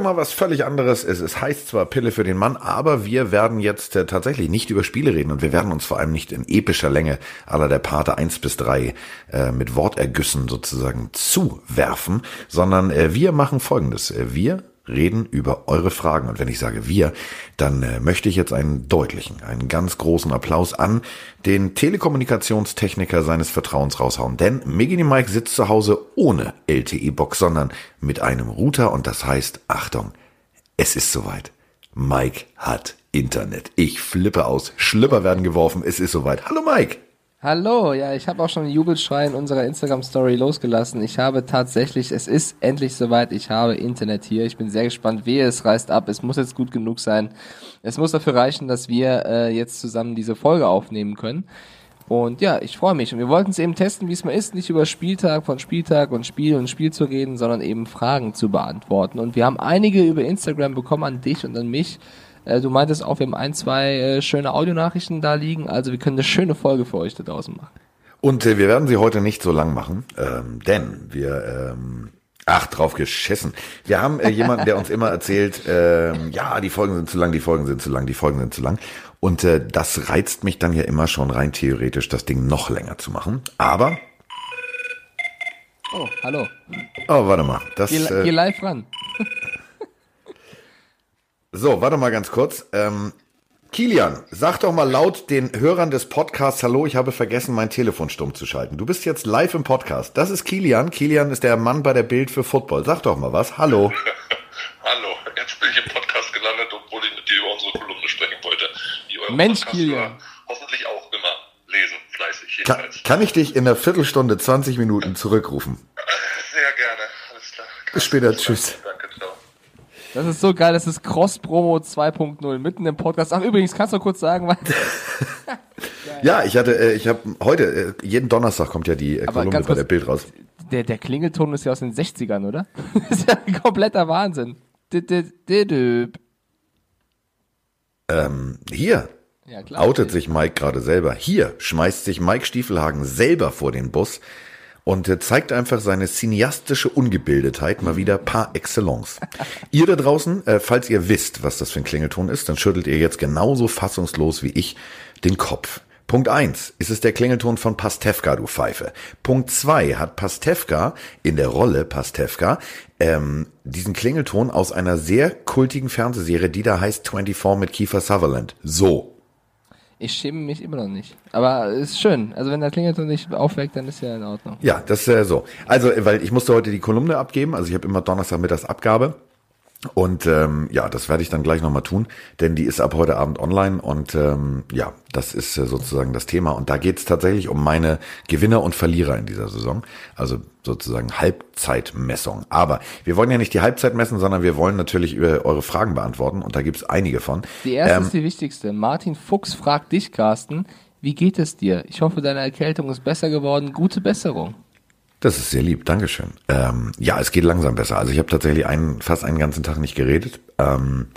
Heute mal was völlig anderes. Es, es heißt zwar Pille für den Mann, aber wir werden jetzt äh, tatsächlich nicht über Spiele reden und wir werden uns vor allem nicht in epischer Länge aller der Pate 1 bis 3 äh, mit Wortergüssen sozusagen zuwerfen, sondern äh, wir machen folgendes. Äh, wir reden über eure Fragen. Und wenn ich sage wir, dann äh, möchte ich jetzt einen deutlichen, einen ganz großen Applaus an den Telekommunikationstechniker seines Vertrauens raushauen. Denn Megini Mike sitzt zu Hause ohne LTE-Box, sondern mit einem Router und das heißt, Achtung, es ist soweit. Mike hat Internet. Ich flippe aus. Schlipper werden geworfen. Es ist soweit. Hallo Mike. Hallo, ja, ich habe auch schon einen Jubelschrei in unserer Instagram-Story losgelassen. Ich habe tatsächlich, es ist endlich soweit, ich habe Internet hier. Ich bin sehr gespannt, wie es reißt ab. Es muss jetzt gut genug sein. Es muss dafür reichen, dass wir äh, jetzt zusammen diese Folge aufnehmen können. Und ja, ich freue mich. Und wir wollten es eben testen, wie es mal ist, nicht über Spieltag von Spieltag und Spiel und Spiel zu reden, sondern eben Fragen zu beantworten. Und wir haben einige über Instagram bekommen an dich und an mich äh, du meintest auch, wir haben ein, zwei äh, schöne Audionachrichten da liegen. Also wir können eine schöne Folge für euch da draußen machen. Und äh, wir werden sie heute nicht so lang machen, ähm, denn wir, ähm, ach, drauf geschissen. Wir haben äh, jemanden, der uns immer erzählt, ähm, ja, die Folgen sind zu lang, die Folgen sind zu lang, die Folgen sind zu lang. Und äh, das reizt mich dann ja immer schon rein theoretisch, das Ding noch länger zu machen. Aber. Oh, hallo. Oh, warte mal. Das, geh, äh, geh live ran. So, warte mal ganz kurz. Ähm, Kilian, sag doch mal laut den Hörern des Podcasts Hallo, ich habe vergessen, mein Telefon stumm zu schalten. Du bist jetzt live im Podcast. Das ist Kilian. Kilian ist der Mann bei der Bild für Football. Sag doch mal was. Hallo. Hallo, jetzt bin ich im Podcast gelandet, obwohl ich mit dir über unsere Kolumne sprechen wollte. Die Mensch, Kilian. Hoffentlich auch immer lesen, fleißig. Kann, kann, ich dich in einer Viertelstunde, 20 Minuten zurückrufen? Sehr gerne, alles klar. Bis später, tschüss. Das ist so geil, das ist Cross-Promo 2.0, mitten im Podcast. Ach, übrigens, kannst du kurz sagen, was. ja, ich hatte, äh, ich habe heute, äh, jeden Donnerstag kommt ja die äh, Kolumne bei kurz, der Bild raus. Der, der Klingelton ist ja aus den 60ern, oder? das ist ja ein kompletter Wahnsinn. Ähm, hier ja, klar, outet sich Mike gerade selber. Hier schmeißt sich Mike Stiefelhagen selber vor den Bus und zeigt einfach seine cineastische Ungebildetheit mal wieder par excellence. ihr da draußen, äh, falls ihr wisst, was das für ein Klingelton ist, dann schüttelt ihr jetzt genauso fassungslos wie ich den Kopf. Punkt eins ist es der Klingelton von Pastewka, du Pfeife. Punkt zwei hat Pastewka in der Rolle Pastewka ähm, diesen Klingelton aus einer sehr kultigen Fernsehserie, die da heißt 24 mit Kiefer Sutherland. So, ich schäme mich immer noch nicht. Aber ist schön. Also wenn der Klingelton nicht aufweckt, dann ist ja in Ordnung. Ja, das ist äh, so. Also, weil ich musste heute die Kolumne abgeben. Also ich habe immer Donnerstag mittags Abgabe. Und ähm, ja, das werde ich dann gleich nochmal tun, denn die ist ab heute Abend online und ähm, ja, das ist äh, sozusagen das Thema. Und da geht es tatsächlich um meine Gewinner und Verlierer in dieser Saison. Also sozusagen Halbzeitmessung. Aber wir wollen ja nicht die Halbzeit messen, sondern wir wollen natürlich über eure Fragen beantworten und da gibt es einige von. Die erste ähm, ist die wichtigste. Martin Fuchs fragt dich, Carsten, wie geht es dir? Ich hoffe, deine Erkältung ist besser geworden. Gute Besserung. Das ist sehr lieb, Dankeschön. Ähm, ja, es geht langsam besser. Also ich habe tatsächlich einen, fast einen ganzen Tag nicht geredet. Ähm,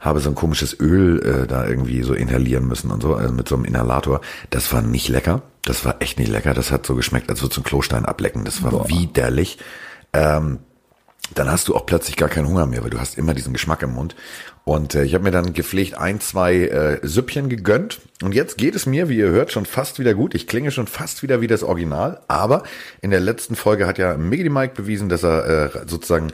habe so ein komisches Öl äh, da irgendwie so inhalieren müssen und so, also mit so einem Inhalator. Das war nicht lecker. Das war echt nicht lecker. Das hat so geschmeckt, als würde so ein Klostein ablecken. Das war Boah. widerlich. Ähm, dann hast du auch plötzlich gar keinen Hunger mehr, weil du hast immer diesen Geschmack im Mund. Und äh, ich habe mir dann gepflegt ein, zwei äh, Süppchen gegönnt. Und jetzt geht es mir, wie ihr hört, schon fast wieder gut. Ich klinge schon fast wieder wie das Original. Aber in der letzten Folge hat ja Miggy Mike bewiesen, dass er äh, sozusagen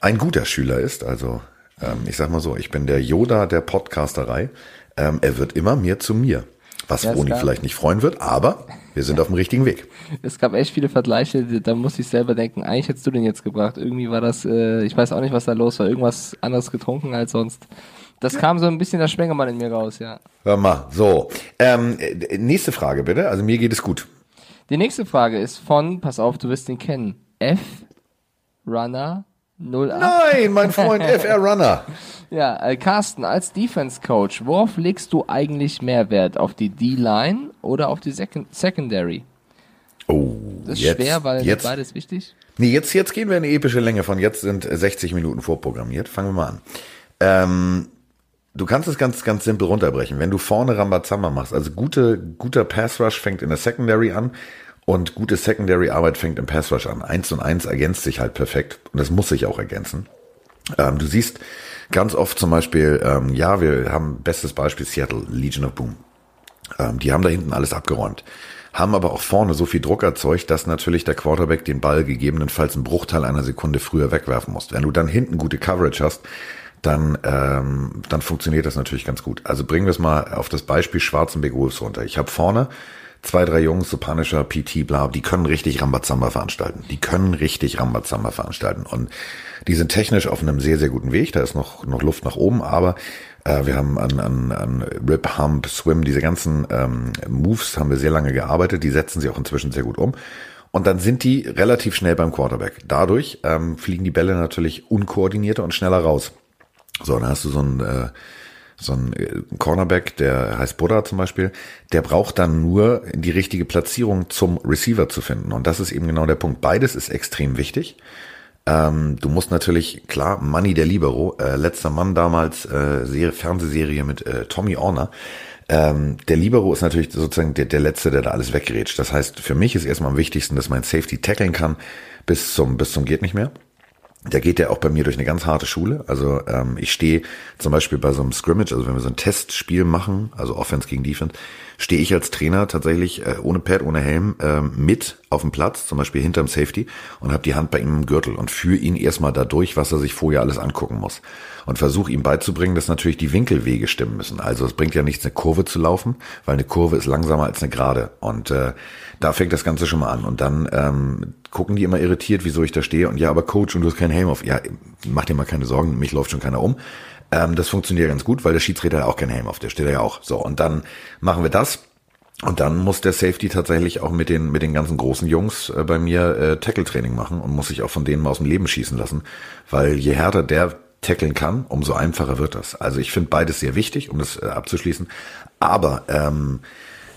ein guter Schüler ist. Also ähm, ich sag mal so, ich bin der Yoda der Podcasterei. Ähm, er wird immer mehr zu mir. Was ja, Roni vielleicht nicht freuen wird, aber wir sind auf dem richtigen Weg. Es gab echt viele Vergleiche, da muss ich selber denken, eigentlich hättest du den jetzt gebracht. Irgendwie war das, äh, ich weiß auch nicht, was da los war, irgendwas anderes getrunken als sonst. Das kam so ein bisschen der Schwengemann in mir raus, ja. Hör mal, so. Ähm, nächste Frage bitte, also mir geht es gut. Die nächste Frage ist von, pass auf, du wirst ihn kennen, F Runner 08. Nein, mein Freund FR Runner. Ja, äh, Carsten, als Defense Coach, worauf legst du eigentlich mehr Wert? Auf die D-Line oder auf die Second Secondary? Oh, das ist jetzt, schwer, weil jetzt, beides wichtig. Nee, jetzt, jetzt gehen wir in eine epische Länge von. Jetzt sind 60 Minuten vorprogrammiert. Fangen wir mal an. Ähm, du kannst es ganz, ganz simpel runterbrechen. Wenn du vorne Rambazamba machst, also gute, guter Pass Rush fängt in der Secondary an und gute Secondary Arbeit fängt im Pass Rush an. Eins und eins ergänzt sich halt perfekt und das muss sich auch ergänzen. Ähm, du siehst ganz oft zum Beispiel, ähm, ja, wir haben bestes Beispiel Seattle, Legion of Boom. Ähm, die haben da hinten alles abgeräumt haben aber auch vorne so viel Druck erzeugt, dass natürlich der Quarterback den Ball gegebenenfalls einen Bruchteil einer Sekunde früher wegwerfen muss. Wenn du dann hinten gute Coverage hast, dann, ähm, dann funktioniert das natürlich ganz gut. Also bringen wir es mal auf das Beispiel Schwarzen Big Wolves runter. Ich habe vorne zwei, drei Jungs, so Punisher, PT, bla, die können richtig Rambazamba veranstalten. Die können richtig Rambazamba veranstalten. Und die sind technisch auf einem sehr, sehr guten Weg. Da ist noch, noch Luft nach oben, aber äh, wir haben an, an, an Rip, Hump, Swim, diese ganzen ähm, Moves haben wir sehr lange gearbeitet. Die setzen sich auch inzwischen sehr gut um. Und dann sind die relativ schnell beim Quarterback. Dadurch ähm, fliegen die Bälle natürlich unkoordinierter und schneller raus. So, dann hast du so ein äh, so ein äh, Cornerback, der heißt Buddha zum Beispiel, der braucht dann nur die richtige Platzierung zum Receiver zu finden. Und das ist eben genau der Punkt. Beides ist extrem wichtig. Ähm, du musst natürlich, klar, Money der Libero, äh, letzter Mann damals, äh, Serie, Fernsehserie mit äh, Tommy Orner. Ähm, der Libero ist natürlich sozusagen der, der Letzte, der da alles weggerätscht. Das heißt, für mich ist erstmal am wichtigsten, dass mein Safety tackeln kann bis zum, bis zum geht nicht mehr. Der geht ja auch bei mir durch eine ganz harte Schule. Also ähm, ich stehe zum Beispiel bei so einem Scrimmage, also wenn wir so ein Testspiel machen, also Offense gegen Defense, stehe ich als Trainer tatsächlich äh, ohne Pad, ohne Helm äh, mit auf dem Platz, zum Beispiel hinterm Safety und habe die Hand bei ihm im Gürtel und führe ihn erstmal dadurch, was er sich vorher alles angucken muss. Und versuche ihm beizubringen, dass natürlich die Winkelwege stimmen müssen. Also es bringt ja nichts, eine Kurve zu laufen, weil eine Kurve ist langsamer als eine Gerade. Und äh, da fängt das Ganze schon mal an. Und dann ähm, gucken die immer irritiert, wieso ich da stehe. Und ja, aber Coach, und du hast keinen Helm auf. Ja, mach dir mal keine Sorgen, mich läuft schon keiner um. Ähm, das funktioniert ganz gut, weil der Schiedsrichter hat auch keinen Helm auf, der steht ja auch. So, und dann machen wir das. Und dann muss der Safety tatsächlich auch mit den, mit den ganzen großen Jungs äh, bei mir äh, Tackle-Training machen und muss sich auch von denen mal aus dem Leben schießen lassen. Weil je härter der tackeln kann, umso einfacher wird das. Also ich finde beides sehr wichtig, um das äh, abzuschließen. Aber ähm,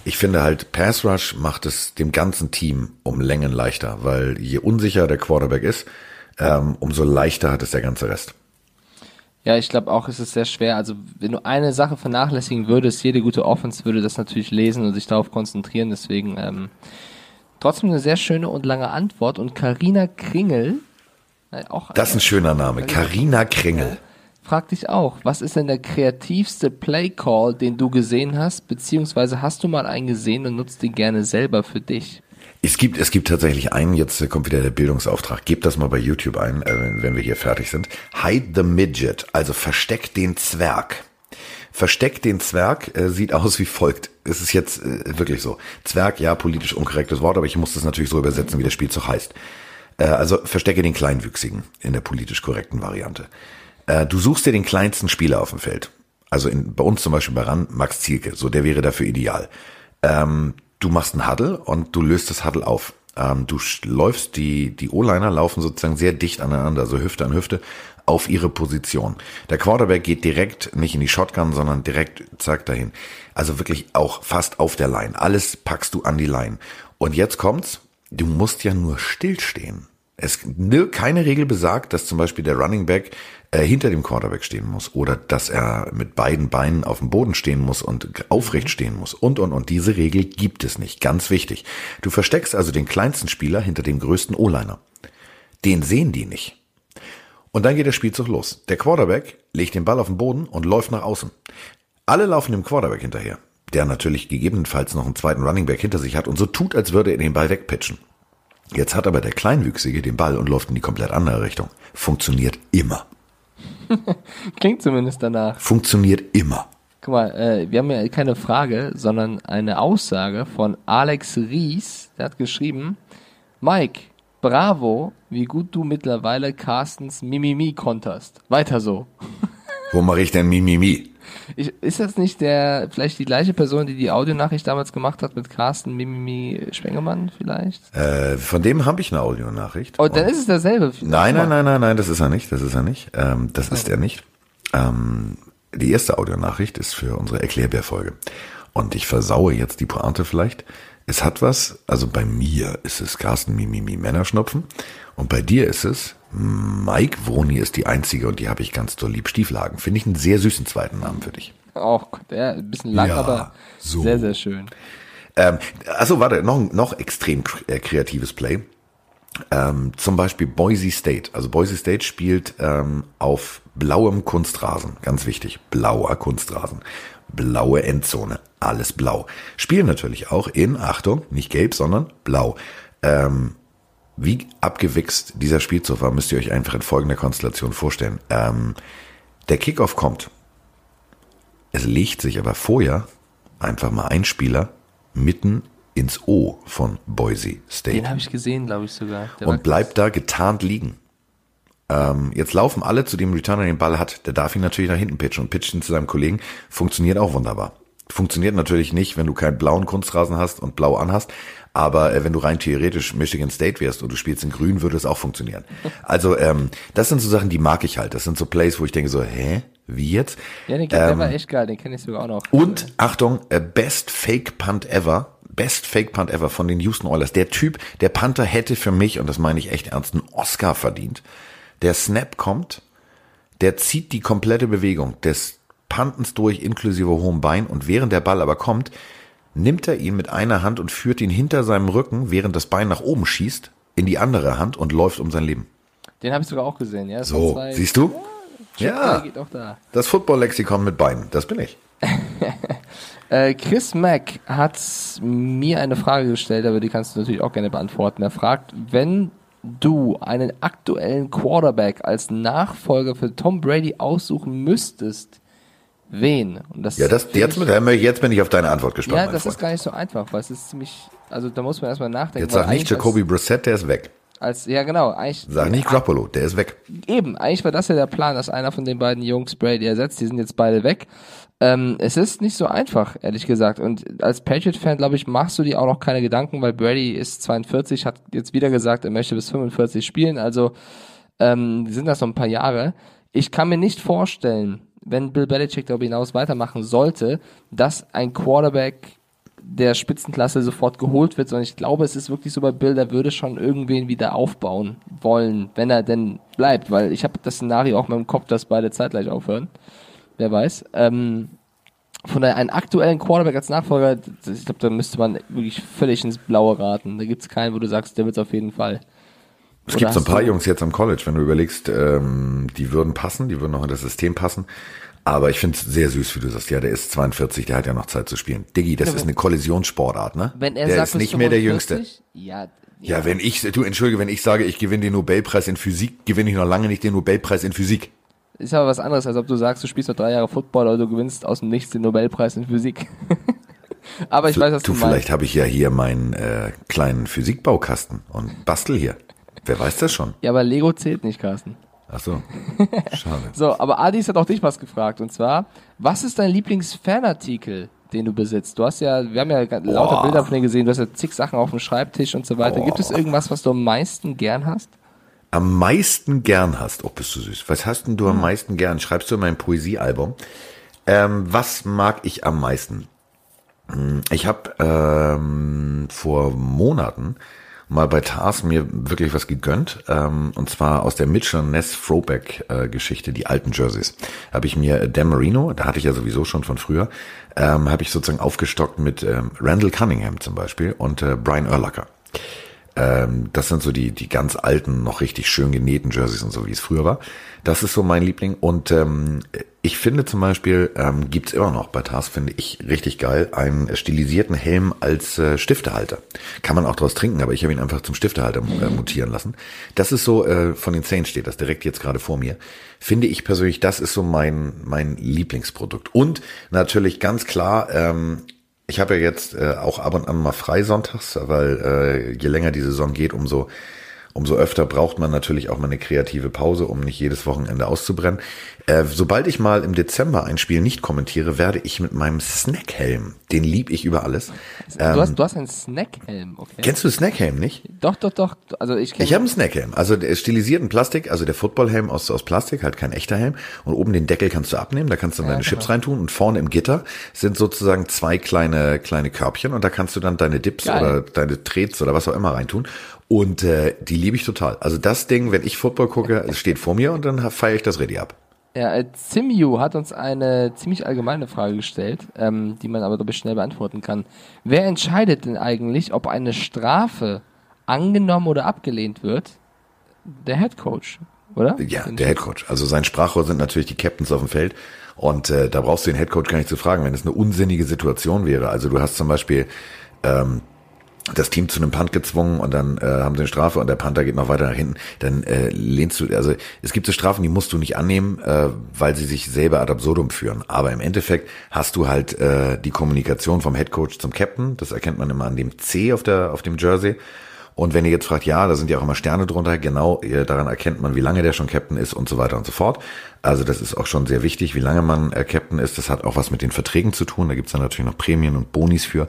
ich finde halt, Pass Rush macht es dem ganzen Team um Längen leichter, weil je unsicher der Quarterback ist, ähm, umso leichter hat es der ganze Rest. Ja, ich glaube auch, ist es sehr schwer. Also, wenn du eine Sache vernachlässigen würdest, jede gute Offense würde das natürlich lesen und sich darauf konzentrieren. Deswegen ähm, trotzdem eine sehr schöne und lange Antwort. Und Karina Kringel, äh, auch das ist ein schöner Name, Karina Kringel. Frag dich auch, was ist denn der kreativste Play Call, den du gesehen hast, beziehungsweise hast du mal einen gesehen und nutzt den gerne selber für dich? Es gibt, es gibt tatsächlich einen, jetzt kommt wieder der Bildungsauftrag. Gebt das mal bei YouTube ein, äh, wenn wir hier fertig sind. Hide the Midget, also versteck den Zwerg. Versteck den Zwerg äh, sieht aus wie folgt. Es ist jetzt äh, wirklich so. Zwerg, ja, politisch unkorrektes Wort, aber ich muss das natürlich so übersetzen, wie der Spielzug heißt. Äh, also verstecke den Kleinwüchsigen in der politisch korrekten Variante. Äh, du suchst dir den kleinsten Spieler auf dem Feld. Also in, bei uns zum Beispiel bei RAN Max Zielke, so der wäre dafür ideal. Ähm, du machst einen Huddle und du löst das Huddle auf. Ähm, du läufst, die, die O-Liner laufen sozusagen sehr dicht aneinander, also Hüfte an Hüfte, auf ihre Position. Der Quarterback geht direkt nicht in die Shotgun, sondern direkt zack dahin. Also wirklich auch fast auf der Line. Alles packst du an die Line. Und jetzt kommt's, du musst ja nur stillstehen. Es, keine Regel besagt, dass zum Beispiel der Running Back äh, hinter dem Quarterback stehen muss oder dass er mit beiden Beinen auf dem Boden stehen muss und aufrecht stehen muss und, und, und. Diese Regel gibt es nicht. Ganz wichtig. Du versteckst also den kleinsten Spieler hinter dem größten O-Liner. Den sehen die nicht. Und dann geht der Spielzug los. Der Quarterback legt den Ball auf den Boden und läuft nach außen. Alle laufen dem Quarterback hinterher, der natürlich gegebenenfalls noch einen zweiten Running Back hinter sich hat und so tut, als würde er den Ball wegpitchen. Jetzt hat aber der Kleinwüchsige den Ball und läuft in die komplett andere Richtung. Funktioniert immer. Klingt zumindest danach. Funktioniert immer. Guck mal, äh, wir haben ja keine Frage, sondern eine Aussage von Alex Ries. Der hat geschrieben, Mike, bravo, wie gut du mittlerweile Carstens Mimimi konterst. Weiter so. Wo mache ich denn Mimimi? Ich, ist das nicht der, vielleicht die gleiche Person, die die Audionachricht damals gemacht hat mit Carsten Mimimi Schwengemann vielleicht? Äh, von dem habe ich eine Audionachricht. Oh, dann ist es derselbe. Nein, nein, nein, nein, nein, das ist er nicht, das ist er nicht. Ähm, das ist er nicht. Ähm, die erste Audionachricht ist für unsere Erklärbär-Folge. Und ich versaue jetzt die Pointe vielleicht. Es hat was, also bei mir ist es Carsten Mimimi Männerschnupfen und bei dir ist es Mike Woni ist die einzige und die habe ich ganz doll lieb. Stieflagen. Finde ich einen sehr süßen zweiten Namen für dich. Auch der ein bisschen lang, ja, aber so. sehr, sehr schön. Ähm, also warte, noch, noch extrem äh, kreatives Play. Ähm, zum Beispiel Boise State. Also Boise State spielt ähm, auf blauem Kunstrasen. Ganz wichtig. Blauer Kunstrasen. Blaue Endzone. Alles blau. Spielen natürlich auch in, Achtung, nicht gelb, sondern blau. Ähm, wie abgewichst dieser Spielzug war, müsst ihr euch einfach in folgender Konstellation vorstellen. Ähm, der Kickoff kommt. Es legt sich aber vorher einfach mal ein Spieler mitten ins O von Boise State. Den habe ich gesehen, glaube ich sogar. Der und bleibt da getarnt liegen. Ähm, jetzt laufen alle zu dem Returner den Ball hat. Der darf ihn natürlich nach hinten pitchen und pitcht ihn zu seinem Kollegen. Funktioniert auch wunderbar. Funktioniert natürlich nicht, wenn du keinen blauen Kunstrasen hast und blau anhast. Aber äh, wenn du rein theoretisch Michigan State wärst und du spielst in grün, würde es auch funktionieren. Also ähm, das sind so Sachen, die mag ich halt. Das sind so Plays, wo ich denke so, hä, wie jetzt? Ja, den, der war echt geil, den kenne ich sogar auch noch. Und Achtung, äh, Best Fake Punt Ever. Best Fake Punt Ever von den Houston Oilers. Der Typ, der Panther hätte für mich, und das meine ich echt ernst, einen Oscar verdient. Der Snap kommt, der zieht die komplette Bewegung des Pantens durch, inklusive hohem Bein, und während der Ball aber kommt, nimmt er ihn mit einer Hand und führt ihn hinter seinem Rücken, während das Bein nach oben schießt, in die andere Hand und läuft um sein Leben. Den habe ich sogar auch gesehen, ja. Das So, siehst du? Ja, Ja, das Football-Lexikon mit Beinen, das bin ich. Äh, Chris Mack hat mir eine Frage gestellt, aber die kannst du natürlich auch gerne beantworten. Er fragt, wenn du einen aktuellen Quarterback als Nachfolger für Tom Brady aussuchen müsstest, wen? Und das Ja, das, jetzt, ich- jetzt bin ich auf deine Antwort gespannt. ja, das Freund. ist gar nicht so einfach, weil es ist ziemlich, also da muss man erstmal nachdenken. Jetzt sag nicht Jacoby Brissett, der ist weg. Als, ja, genau, eigentlich. Sag nicht Grappolo, der ist weg. Eben, eigentlich war das ja der Plan, dass einer von den beiden Jungs Brady ersetzt. Die sind jetzt beide weg. Ähm, es ist nicht so einfach, ehrlich gesagt. Und als Patriot-Fan, glaube ich, machst du dir auch noch keine Gedanken, weil Brady ist 42, hat jetzt wieder gesagt, er möchte bis 45 spielen. Also ähm, sind das noch ein paar Jahre. Ich kann mir nicht vorstellen, wenn Bill Belichick darüber hinaus weitermachen sollte, dass ein Quarterback der Spitzenklasse sofort geholt wird, sondern ich glaube, es ist wirklich so bei Bill, der würde schon irgendwen wieder aufbauen wollen, wenn er denn bleibt, weil ich habe das Szenario auch mal im Kopf, dass beide zeitgleich aufhören. Wer weiß. Ähm, von daher einen aktuellen Quarterback als Nachfolger, ich glaube, da müsste man wirklich völlig ins Blaue raten. Da gibt's keinen, wo du sagst, der wird's auf jeden Fall. Es gibt so ein paar du- Jungs jetzt am College, wenn du überlegst, ähm, die würden passen, die würden noch in das System passen. Aber ich finde es sehr süß, wie du sagst, ja, der ist 42, der hat ja noch Zeit zu spielen. Diggi, das Ja, ist eine Kollisionssportart, ne? Wenn er der sagt, ist nicht mehr der 45, Jüngste. Ja, Ja, wenn ich, du entschuldige, wenn ich sage, ich gewinne den Nobelpreis in Physik, gewinne ich noch lange nicht den Nobelpreis in Physik. Ist aber was anderes, als ob du sagst, du spielst noch drei Jahre Football oder du gewinnst aus dem Nichts den Nobelpreis in Physik. aber ich weiß, was du, du, vielleicht meinst. habe ich ja hier meinen äh, kleinen Physikbaukasten und bastel hier. Wer weiß das schon? Ja, aber Lego zählt nicht, Carsten. Ach so. Schade. So, aber Adis hat auch dich was gefragt und zwar, was ist dein Lieblingsfanartikel, den du besitzt? Du hast ja, wir haben ja lauter Boah. Bilder von dir gesehen, du hast ja zig Sachen auf dem Schreibtisch und so weiter. Gibt es irgendwas, was du am meisten gern hast? am meisten gern hast, oh bist du süß, was hast denn du Hm. am meisten gern? Schreibst du in mein Poesiealbum. Ähm, was mag ich am meisten? Hm, Ich habe ähm, vor Monaten mal bei Tars mir wirklich was gegönnt. Ähm, und zwar aus der Mitchell Ness Throwback äh, Geschichte, die alten Jerseys. Habe ich mir Dan Marino, da hatte ich ja sowieso schon von früher, ähm, habe ich sozusagen aufgestockt mit ähm, Randall Cunningham zum Beispiel und äh, Brian Urlacher. Ähm, das sind so die, die ganz alten, noch richtig schön genähten Jerseys und so, wie es früher war. Das ist so mein Liebling. Und ähm, ich finde zum Beispiel, ähm, gibt's immer noch bei Tars, finde ich richtig geil, einen stilisierten Helm als äh, Stiftehalter. Kann man auch draus trinken, aber ich habe ihn einfach zum Stiftehalter äh, mutieren lassen. Das ist so, äh, von den Saints steht das direkt jetzt gerade vor mir. Finde ich persönlich, das ist so mein, mein Lieblingsprodukt. Und natürlich ganz klar, ähm, ich habe ja jetzt äh, auch ab und an mal frei sonntags, weil äh, je länger die Saison geht, umso umso öfter braucht man natürlich auch mal eine kreative Pause, um nicht jedes Wochenende auszubrennen. Äh, sobald ich mal im Dezember ein Spiel nicht kommentiere, werde ich mit meinem Snackhelm, den lieb ich über alles. Ähm, du, hast, du hast einen Snackhelm, okay? kennst du Snackhelm nicht? Doch, doch, doch. Also ich Ich habe einen Snackhelm, also der ist stilisiert in Plastik, also der Footballhelm aus, aus Plastik, halt kein echter Helm. Und oben den Deckel kannst du abnehmen, da kannst du dann deine Chips reintun und vorne im Gitter sind sozusagen zwei kleine kleine Körbchen und da kannst du dann deine Dips Geil. oder deine Trets oder was auch immer reintun. Und äh, die liebe ich total. Also das Ding, wenn ich Football gucke, es steht vor mir und dann feiere ich das ready ab. Ja, äh, Zimyu hat uns eine ziemlich allgemeine Frage gestellt, ähm, die man aber, glaube ich, schnell beantworten kann. Wer entscheidet denn eigentlich, ob eine Strafe angenommen oder abgelehnt wird? Der Head Coach, oder? Ja, der Head Coach. Also sein Sprachrohr sind natürlich die Captains auf dem Feld. Und äh, da brauchst du den Head Coach gar nicht zu fragen, wenn es eine unsinnige Situation wäre. Also du hast zum Beispiel ähm, das Team zu einem Punt gezwungen und dann äh, haben sie eine Strafe und der Panther geht noch weiter nach hinten, dann äh, lehnst du, also es gibt so Strafen, die musst du nicht annehmen, äh, weil sie sich selber ad absurdum führen. Aber im Endeffekt hast du halt äh, die Kommunikation vom Head Coach zum Captain, das erkennt man immer an dem C auf der auf dem Jersey. Und wenn ihr jetzt fragt, ja, da sind ja auch immer Sterne drunter, genau, daran erkennt man, wie lange der schon Captain ist und so weiter und so fort. Also das ist auch schon sehr wichtig, wie lange man äh, Captain ist. Das hat auch was mit den Verträgen zu tun. Da gibt's dann natürlich noch Prämien und Bonis für.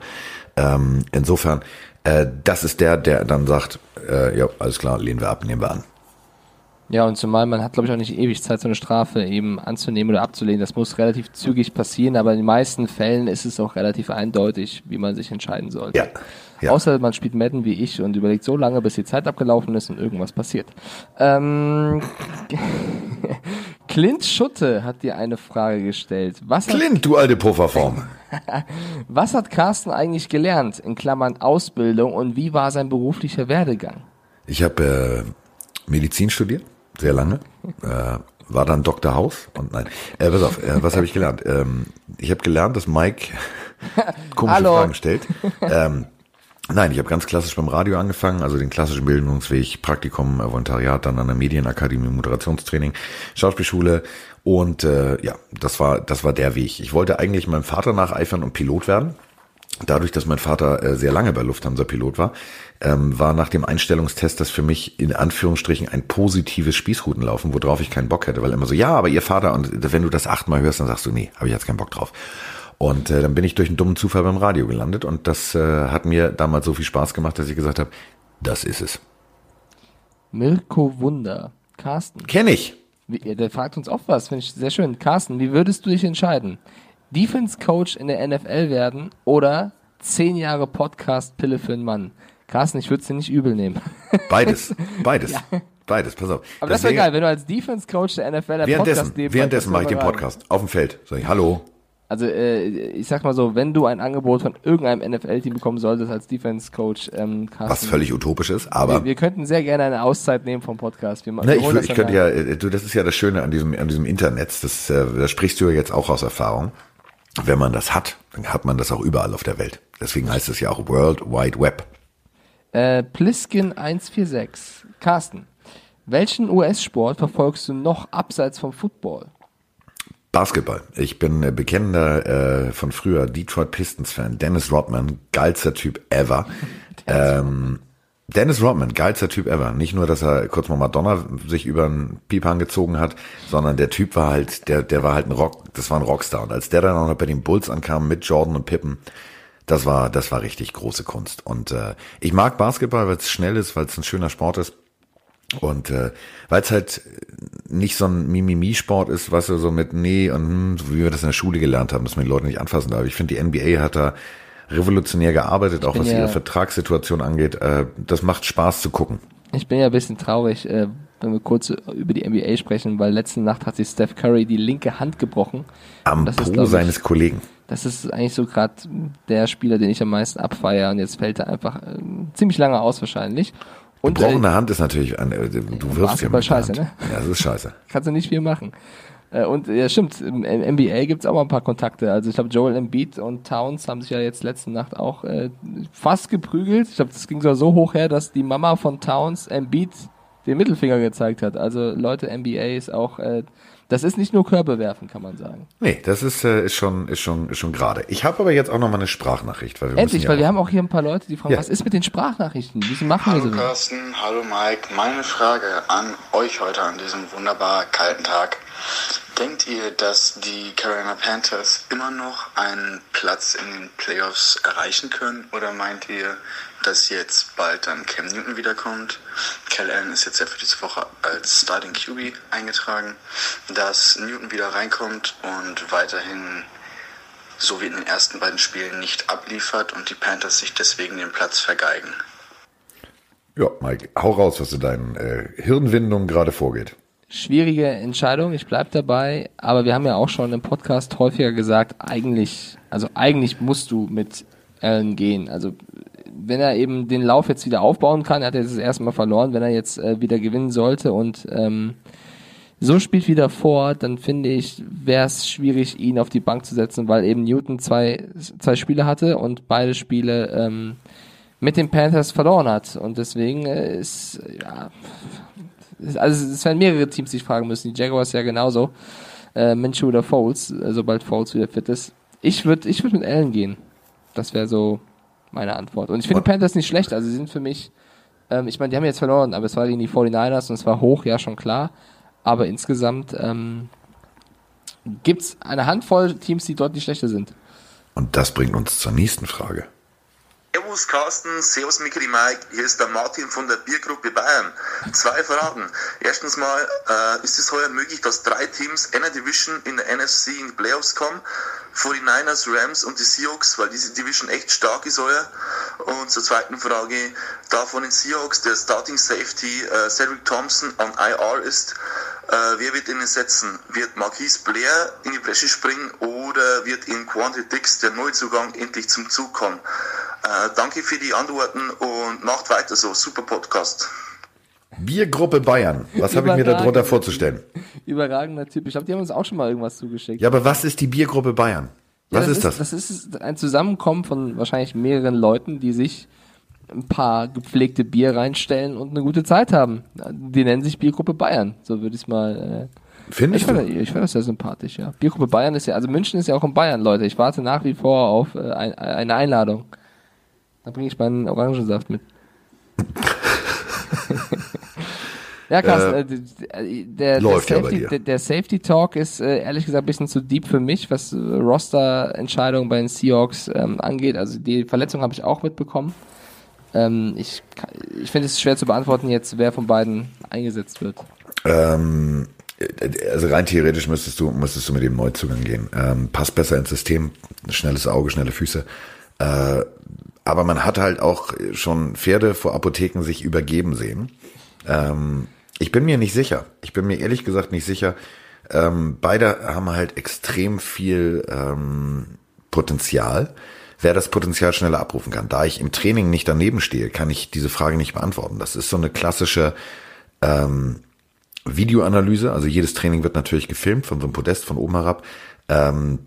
Ähm, insofern, äh, das ist der, der dann sagt, äh, ja, alles klar, lehnen wir ab, nehmen wir an. Ja, und zumal man hat, glaube ich, auch nicht ewig Zeit, so eine Strafe eben anzunehmen oder abzulehnen. Das muss relativ zügig passieren, aber in den meisten Fällen ist es auch relativ eindeutig, wie man sich entscheiden sollte. Ja. Ja. Außer man spielt Madden wie ich und überlegt so lange, bis die Zeit abgelaufen ist und irgendwas passiert. Ähm, Clint Schutte hat dir eine Frage gestellt. Was Clint, du alte Pufferform. Was hat Carsten eigentlich gelernt, in Klammern Ausbildung, und wie war sein beruflicher Werdegang? Ich habe äh, Medizin studiert sehr lange. Äh, war dann Dr. House und nein. Äh, pass auf, äh, was habe ich gelernt? Ähm, ich habe gelernt, dass Mike komische Hallo. Fragen stellt. Ähm, nein, ich habe ganz klassisch beim Radio angefangen, also den klassischen Bildungsweg, Praktikum, äh, Volontariat, dann an der Medienakademie, Moderationstraining, Schauspielschule und äh, ja, das war das war der Weg. Ich wollte eigentlich meinem Vater nacheifern und Pilot werden. Dadurch, dass mein Vater äh, sehr lange bei Lufthansa Pilot war, ähm, war nach dem Einstellungstest das für mich in Anführungsstrichen ein positives Spießrutenlaufen, worauf ich keinen Bock hätte, weil immer so, ja, aber ihr Vater, und wenn du das achtmal hörst, dann sagst du, nee, habe ich jetzt keinen Bock drauf. Und äh, dann bin ich durch einen dummen Zufall beim Radio gelandet und das äh, hat mir damals so viel Spaß gemacht, dass ich gesagt habe, das ist es. Mirko Wunder. Carsten. Kenn ich. Wie, der fragt uns auch was, finde ich sehr schön. Carsten, wie würdest du dich entscheiden? Defense Coach in der NFL werden oder zehn Jahre Podcast Pille für einen Mann? Carsten, ich würde es dir nicht übel nehmen. Beides, beides. ja. Beides, pass auf. Aber das wäre geil, wenn du als Defense Coach der NFL Podcast nehmen Währenddessen mache ich den Podcast auf dem Feld. Sag ich, hallo. Also äh, ich sag mal so, wenn du ein Angebot von irgendeinem NFL-Team bekommen solltest als Defense Coach, ähm, Carsten, was völlig utopisch ist, aber wir, wir, könnten sehr gerne eine Auszeit nehmen vom Podcast. Wir, ne, wir ich, ich könnte ja, äh, du, das ist ja das Schöne an diesem an diesem Internet. Das, äh, das sprichst du ja jetzt auch aus Erfahrung. Wenn man das hat, dann hat man das auch überall auf der Welt. Deswegen heißt es ja auch World Wide Web. Äh, Pliskin 146. Carsten, welchen US-Sport verfolgst du noch abseits vom Football? Basketball. Ich bin äh, bekennender äh, von früher Detroit Pistons-Fan. Dennis Rodman, geilster Typ ever. ähm, Dennis Rodman, geilster Typ ever. Nicht nur, dass er kurz mal Madonna sich über einen Pipan gezogen hat, sondern der Typ war halt, der, der war halt ein Rock, das war ein Rockstar. Und als der dann auch noch bei den Bulls ankam mit Jordan und Pippen, das war, das war richtig große Kunst. Und äh, ich mag Basketball, weil es schnell ist, weil es ein schöner Sport ist. Und äh, weil es halt nicht so ein Mimimi-Sport ist, was du so mit nee und hm, so wie wir das in der Schule gelernt haben, dass man die Leute nicht anfassen darf. Ich finde, die NBA hat da revolutionär gearbeitet, auch was ja, ihre Vertragssituation angeht. Äh, das macht Spaß zu gucken. Ich bin ja ein bisschen traurig, äh, wenn wir kurz über die NBA sprechen, weil letzte Nacht hat sich Steph Curry die linke Hand gebrochen. Am das Po ist, seines ich, Kollegen das ist eigentlich so gerade der Spieler, den ich am meisten abfeiere und jetzt fällt er einfach äh, ziemlich lange aus wahrscheinlich. Und, Gebrochene äh, Hand ist natürlich, ein, äh, du wirfst ja mit scheiße, ne? Ja, das ist scheiße. Kannst du nicht viel machen. Äh, und ja, stimmt, im NBA gibt's auch mal ein paar Kontakte. Also ich glaube, Joel Embiid und Towns haben sich ja jetzt letzte Nacht auch äh, fast geprügelt. Ich glaube, das ging sogar so hoch her, dass die Mama von Towns Embiid den Mittelfinger gezeigt hat. Also Leute, NBA ist auch äh, das ist nicht nur Körbe werfen, kann man sagen. Nee, das ist, äh, ist schon, ist schon, ist schon gerade. Ich habe aber jetzt auch noch mal eine Sprachnachricht. Weil wir Endlich, ja weil wir haben auch hier ein paar Leute, die fragen, ja. was ist mit den Sprachnachrichten? Wieso machen hallo wir so? Hallo Carsten, hallo Mike. Meine Frage an euch heute an diesem wunderbar kalten Tag. Denkt ihr, dass die Carolina Panthers immer noch einen Platz in den Playoffs erreichen können? Oder meint ihr, dass jetzt bald dann Cam Newton wiederkommt? Cal Allen ist jetzt ja für diese Woche als Starting QB eingetragen. Dass Newton wieder reinkommt und weiterhin so wie in den ersten beiden Spielen nicht abliefert und die Panthers sich deswegen den Platz vergeigen. Ja, Mike, hau raus, was in deinen äh, Hirnwindungen gerade vorgeht schwierige Entscheidung, ich bleib dabei, aber wir haben ja auch schon im Podcast häufiger gesagt, eigentlich, also eigentlich musst du mit Allen gehen. Also wenn er eben den Lauf jetzt wieder aufbauen kann, er hat jetzt das erste Mal verloren, wenn er jetzt äh, wieder gewinnen sollte und ähm, so spielt wie davor, dann finde ich, wäre es schwierig, ihn auf die Bank zu setzen, weil eben Newton zwei, zwei Spiele hatte und beide Spiele ähm, mit den Panthers verloren hat. Und deswegen äh, ist, ja, also es werden mehrere Teams sich fragen müssen. Die Jaguars ja genauso. Äh, Minshew oder Foles, äh, sobald Foles wieder fit ist. Ich würde ich würd mit Allen gehen. Das wäre so meine Antwort. Und ich finde Panthers nicht schlecht. Also sie sind für mich, ähm, ich meine, die haben jetzt verloren, aber es war gegen die 49ers und es war hoch, ja schon klar. Aber insgesamt ähm, gibt es eine Handvoll Teams, die deutlich schlechter sind. Und das bringt uns zur nächsten Frage. Servus Carsten, Servus Mickey Mike, hier ist der Martin von der Biergruppe Bayern. Zwei Fragen. Erstens mal, äh, ist es heuer möglich, dass drei Teams einer Division in der NFC in die Playoffs kommen? 49ers, Rams und die Seahawks, weil diese Division echt stark ist heuer. Und zur zweiten Frage, da von den Seahawks der Starting Safety äh, Cedric Thompson an IR ist, äh, wer wird ihn setzen? Wird Marquise Blair in die Bresche springen oder wird in Quante Dix der Neuzugang endlich zum Zug kommen? Äh, danke für die Antworten und macht weiter so. Super Podcast. Biergruppe Bayern. Was habe ich mir darunter vorzustellen? Überragender Typ. Ich glaube, die haben uns auch schon mal irgendwas zugeschickt. Ja, aber was ist die Biergruppe Bayern? Was Ja, ist, das? Das ist ein Zusammenkommen von wahrscheinlich mehreren Leuten, die sich ein paar gepflegte Bier reinstellen und eine gute Zeit haben. Die nennen sich Biergruppe Bayern. So würde ich es mal. Äh, Findest ich finde du? ich find das sehr sympathisch, ja. Biergruppe Bayern ist ja, also München ist ja auch in Bayern, Leute. Ich warte nach wie vor auf äh, ein, eine Einladung. Da bringe ich meinen Orangensaft mit. ja, Carsten, äh, d- der, der, bei Safety, der, der Safety Talk ist äh, ehrlich gesagt ein bisschen zu deep für mich, was äh, Roster-Entscheidungen bei den Seahawks ähm, angeht. Also die Verletzung habe ich auch mitbekommen. Ähm, ich ich finde es schwer zu beantworten jetzt, wer von beiden eingesetzt wird. Ähm, also rein theoretisch müsstest du, müsstest du mit dem Neuzugang gehen. Ähm, passt besser ins System, schnelles Auge, schnelle Füße. Äh, aber man hat halt auch schon Pferde vor Apotheken sich übergeben sehen. Ähm, ich bin mir nicht sicher. Ich bin mir ehrlich gesagt nicht sicher. Ähm, beide haben halt extrem viel ähm, Potenzial. Wer das Potenzial schneller abrufen kann. Da ich im Training nicht daneben stehe, kann ich diese Frage nicht beantworten. Das ist so eine klassische ähm, Videoanalyse. Also jedes Training wird natürlich gefilmt von so einem Podest von oben herab. Ähm,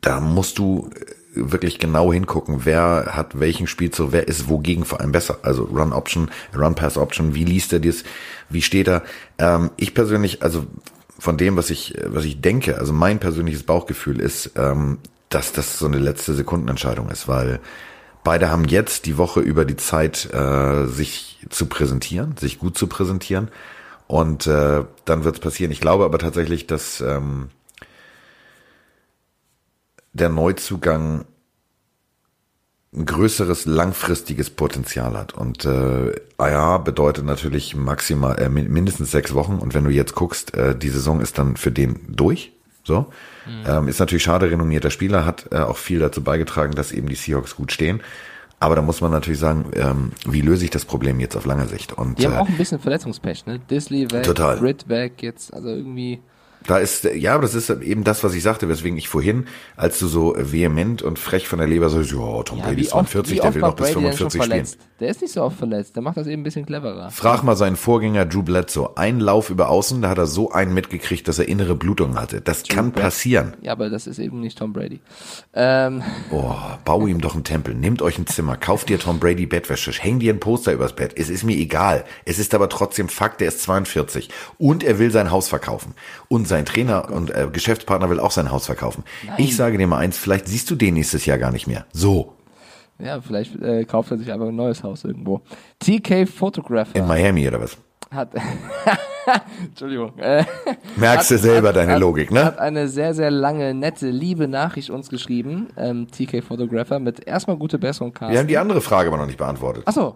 da musst du äh, wirklich genau hingucken, wer hat welchen Spielzug, wer ist wogegen vor allem besser. Also Run Option, Run Pass Option, wie liest er das, wie steht er. Ähm, ich persönlich, also von dem, was ich, was ich denke, also mein persönliches Bauchgefühl ist, ähm, dass das so eine letzte Sekundenentscheidung ist, weil beide haben jetzt die Woche über die Zeit, äh, sich zu präsentieren, sich gut zu präsentieren. Und äh, dann wird es passieren. Ich glaube aber tatsächlich, dass ähm, der Neuzugang ein größeres langfristiges Potenzial hat. Und äh, IR bedeutet natürlich maximal äh, min- mindestens sechs Wochen. Und wenn du jetzt guckst, äh, die Saison ist dann für den durch. So ähm, ist natürlich schade. Renommierter Spieler hat äh, auch viel dazu beigetragen, dass eben die Seahawks gut stehen. Aber da muss man natürlich sagen, ähm, wie löse ich das Problem jetzt auf lange Sicht? Und Die haben äh, auch ein bisschen Verletzungspech, ne? Disley weg, Total. Britt weg, jetzt, also irgendwie. Da ist, ja, aber das ist eben das, was ich sagte, weswegen ich vorhin, als du so vehement und frech von der Leber so, ja, Tom Brady ist 42, wie der will noch bis Brady denn schon 45 spielen. Der ist nicht so oft verletzt, der macht das eben ein bisschen cleverer. Frag mal seinen Vorgänger Drew Bledsoe. Ein Lauf über Außen, da hat er so einen mitgekriegt, dass er innere Blutung hatte. Das kann Brad- passieren. Ja, aber das ist eben nicht Tom Brady. Ähm, Oh, bau ihm doch einen Tempel. Nehmt euch ein Zimmer, kauft dir Tom Brady Bettwäsche, häng dir ein Poster übers Bett. Es ist mir egal. Es ist aber trotzdem Fakt, der ist 42. Und er will sein Haus verkaufen. Und sein Trainer und äh, Geschäftspartner will auch sein Haus verkaufen. Ich sage dir mal eins, vielleicht siehst du den nächstes Jahr gar nicht mehr. So, ja, vielleicht äh, kauft er sich einfach ein neues Haus irgendwo. TK Photographer in Miami oder was? hat, Entschuldigung, äh, Merkst du selber hat- deine hat- Logik, ne? hat eine sehr, sehr lange, nette, liebe Nachricht uns geschrieben, ähm, TK Photographer, mit erstmal gute Besserung, Carsten. Wir haben die andere Frage aber noch nicht beantwortet. Achso,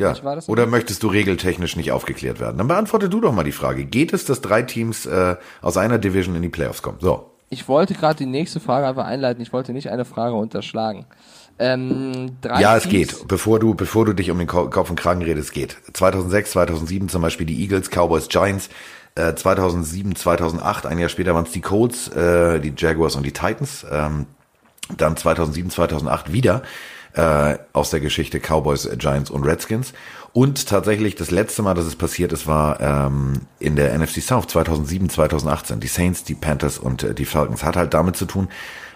Ja. Oder möchtest du regeltechnisch nicht aufgeklärt werden? Dann beantworte du doch mal die Frage. Geht es, dass drei Teams äh, aus einer Division in die Playoffs kommen? So. ich wollte gerade die nächste Frage einfach einleiten, ich wollte nicht eine Frage unterschlagen. Ähm, drei Ja, es Teams- geht. Bevor du, bevor du dich um den Ko- Kopf und Kragen redest, es geht. 2006, 2007 zum Beispiel die Eagles, Cowboys, Giants. Äh, 2007, 2008, ein Jahr später waren es die Colts, äh, die Jaguars und die Titans. Ähm, dann 2007, 2008 wieder äh, aus der Geschichte Cowboys, Giants und Redskins. Und tatsächlich das letzte Mal, dass es passiert ist, war ähm, in der NFC South 2007, 2018. Die Saints, die Panthers und äh, die Falcons. Hat halt damit zu tun,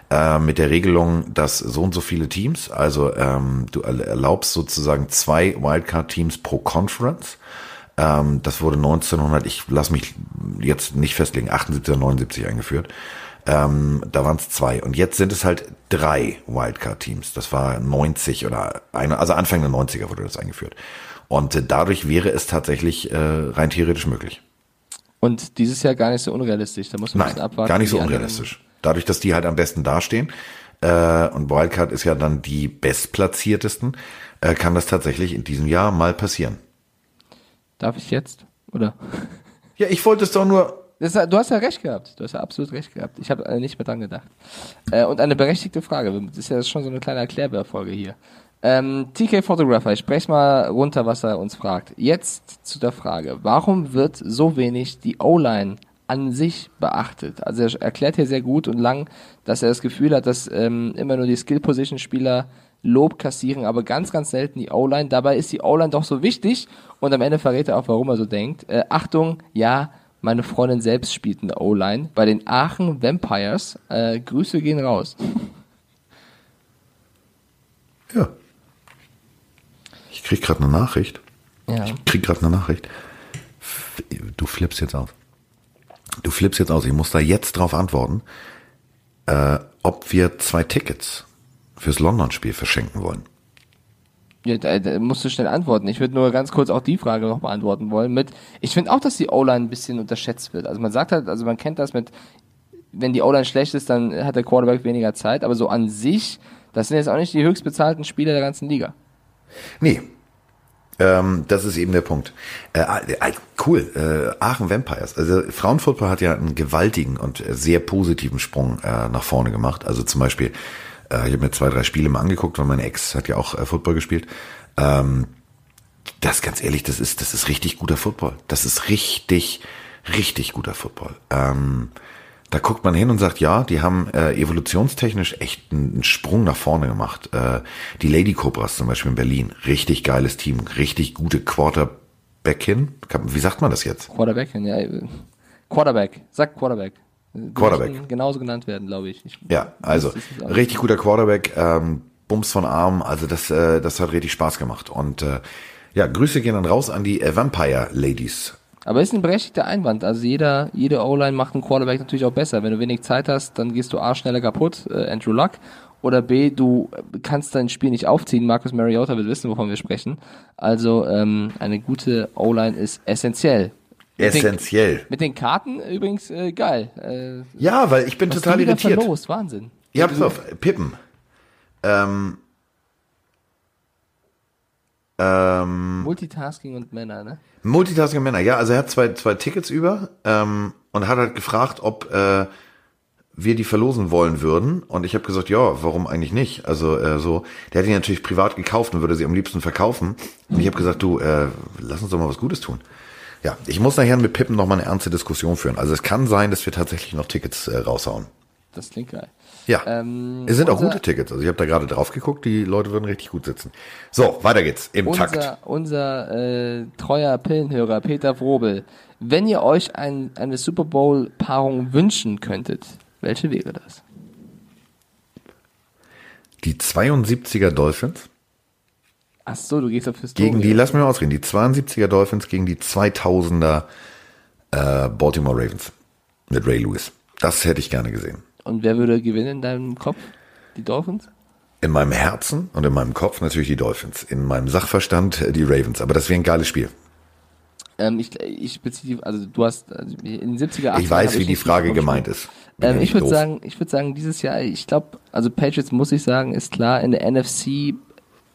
äh, mit der Regelung, dass so und so viele Teams, also ähm, du erlaubst sozusagen zwei Wildcard-Teams pro Conference. Ähm, das wurde 1900, ich lass mich jetzt nicht festlegen, 78 oder 79 eingeführt. Ähm, da waren es zwei. Und jetzt sind es halt drei Wildcard-Teams. Das war 90 oder eine, also Anfang der 90er wurde das eingeführt. Und äh, dadurch wäre es tatsächlich äh, rein theoretisch möglich. Und dieses Jahr gar nicht so unrealistisch. Da muss man Nein, abwarten. gar nicht so unrealistisch. Dadurch, dass die halt am besten dastehen äh, und Wildcard ist ja dann die bestplatziertesten, äh, kann das tatsächlich in diesem Jahr mal passieren. Darf ich jetzt? Oder? Ja, ich wollte es doch nur. Das, du hast ja recht gehabt. Du hast ja absolut recht gehabt. Ich habe äh, nicht mehr dran gedacht. Äh, und eine berechtigte Frage. Das ist ja schon so eine kleine Erklärbärfolge hier. Ähm, TK Photographer, ich spreche mal runter, was er uns fragt. Jetzt zu der Frage. Warum wird so wenig die O-Line an sich beachtet? Also er erklärt hier sehr gut und lang, dass er das Gefühl hat, dass ähm, immer nur die Skill-Position-Spieler Lob kassieren, aber ganz, ganz selten die O-Line. Dabei ist die O-Line doch so wichtig und am Ende verrät er auch, warum er so denkt. Äh, Achtung, ja, meine Freundin selbst spielt in der O-Line bei den Aachen Vampires. Äh, Grüße gehen raus. Ja. Ich krieg gerade eine Nachricht. Ja. Ich krieg gerade eine Nachricht. Du flippst jetzt aus. Du flippst jetzt aus. Ich muss da jetzt drauf antworten, äh, ob wir zwei Tickets fürs London-Spiel verschenken wollen. Ja, da, da musst du schnell antworten. Ich würde nur ganz kurz auch die Frage noch beantworten wollen mit, ich finde auch, dass die O-Line ein bisschen unterschätzt wird. Also man sagt halt, also man kennt das mit, wenn die O-Line schlecht ist, dann hat der Quarterback weniger Zeit, aber so an sich, das sind jetzt auch nicht die höchstbezahlten Spieler der ganzen Liga. Nee. Ähm, das ist eben der Punkt. Äh, äh, cool, äh, Aachen Vampires. Also Frauenfußball hat ja einen gewaltigen und sehr positiven Sprung äh, nach vorne gemacht. Also zum Beispiel, äh, ich habe mir zwei, drei Spiele mal angeguckt, weil meine Ex hat ja auch äh, Football gespielt. Ähm, das ganz ehrlich, das ist, das ist richtig guter Football. Das ist richtig, richtig guter Football. Ähm, da guckt man hin und sagt, ja, die haben äh, evolutionstechnisch echt einen, Sprung nach vorne gemacht. Die Lady Cobras zum Beispiel in Berlin, richtig geiles Team, richtig gute Quarterbackin. Wie sagt man das jetzt? Quarterback, ja, Quarterback, sag Quarterback. Quarterback. Genauso genannt werden, glaube ich. ich. Ja, also richtig guter Quarterback, ähm, Bums von Arm, also das, äh, das hat richtig Spaß gemacht. Und äh, ja, Grüße gehen dann raus an die äh, Vampire Ladies. Aber ist ein berechtigter Einwand. Also jeder, jede O-Line macht einen Quarterback natürlich auch besser. Wenn du wenig Zeit hast, dann gehst du A schneller kaputt, äh, Andrew Luck. Oder B, du kannst dein Spiel nicht aufziehen. Marcus Mariota wird wissen, wovon wir sprechen. Also ähm, eine gute O-Line ist essentiell. Mit den- Essentiell. Mit den Karten übrigens äh, geil. Äh, Ja, weil ich bin total irritiert. verlost, Wahnsinn. Ja, pass auf, Pippen. Ähm, ähm, Multitasking und Männer, ne? Multitasking Männer, ja, also er hat zwei, zwei Tickets über ähm, und hat halt gefragt, ob äh, wir die verlosen wollen würden. Und ich habe gesagt, ja, warum eigentlich nicht? Also äh, so, der hat die natürlich privat gekauft und würde sie am liebsten verkaufen. Und ich habe gesagt, du, äh, lass uns doch mal was Gutes tun. Ja, ich muss nachher mit Pippen noch mal eine ernste Diskussion führen. Also es kann sein, dass wir tatsächlich noch Tickets äh, raushauen. Das klingt geil. Ja, Ähm, es sind auch gute Tickets. Also ich habe da gerade drauf geguckt, die Leute würden richtig gut sitzen. So, weiter geht's im Takt. Unser, unser äh, treuer Pillenhörer Peter Wrobel, wenn ihr euch ein, eine Super Bowl-Paarung wünschen könntet, welche wäre das? Die 72er Dolphins Ach so, du gehst auf Historie. gegen die, lass mich mal ausreden, die 72er Dolphins gegen die 2000er äh, Baltimore Ravens mit Ray Lewis. Das hätte ich gerne gesehen. Und wer würde gewinnen in deinem Kopf? Die Dolphins? In meinem Herzen und in meinem Kopf natürlich die Dolphins. In meinem Sachverstand äh, die Ravens. Aber das wäre ein geiles Spiel. Ähm, ich, ich beziehe, also du hast also in den 70er, 80er Ich weiß, wie die Frage gemeint ist. Ähm, ich würde sagen, ich würde sagen, dieses Jahr, ich glaube, also Patriots muss ich sagen, ist klar in der NFC.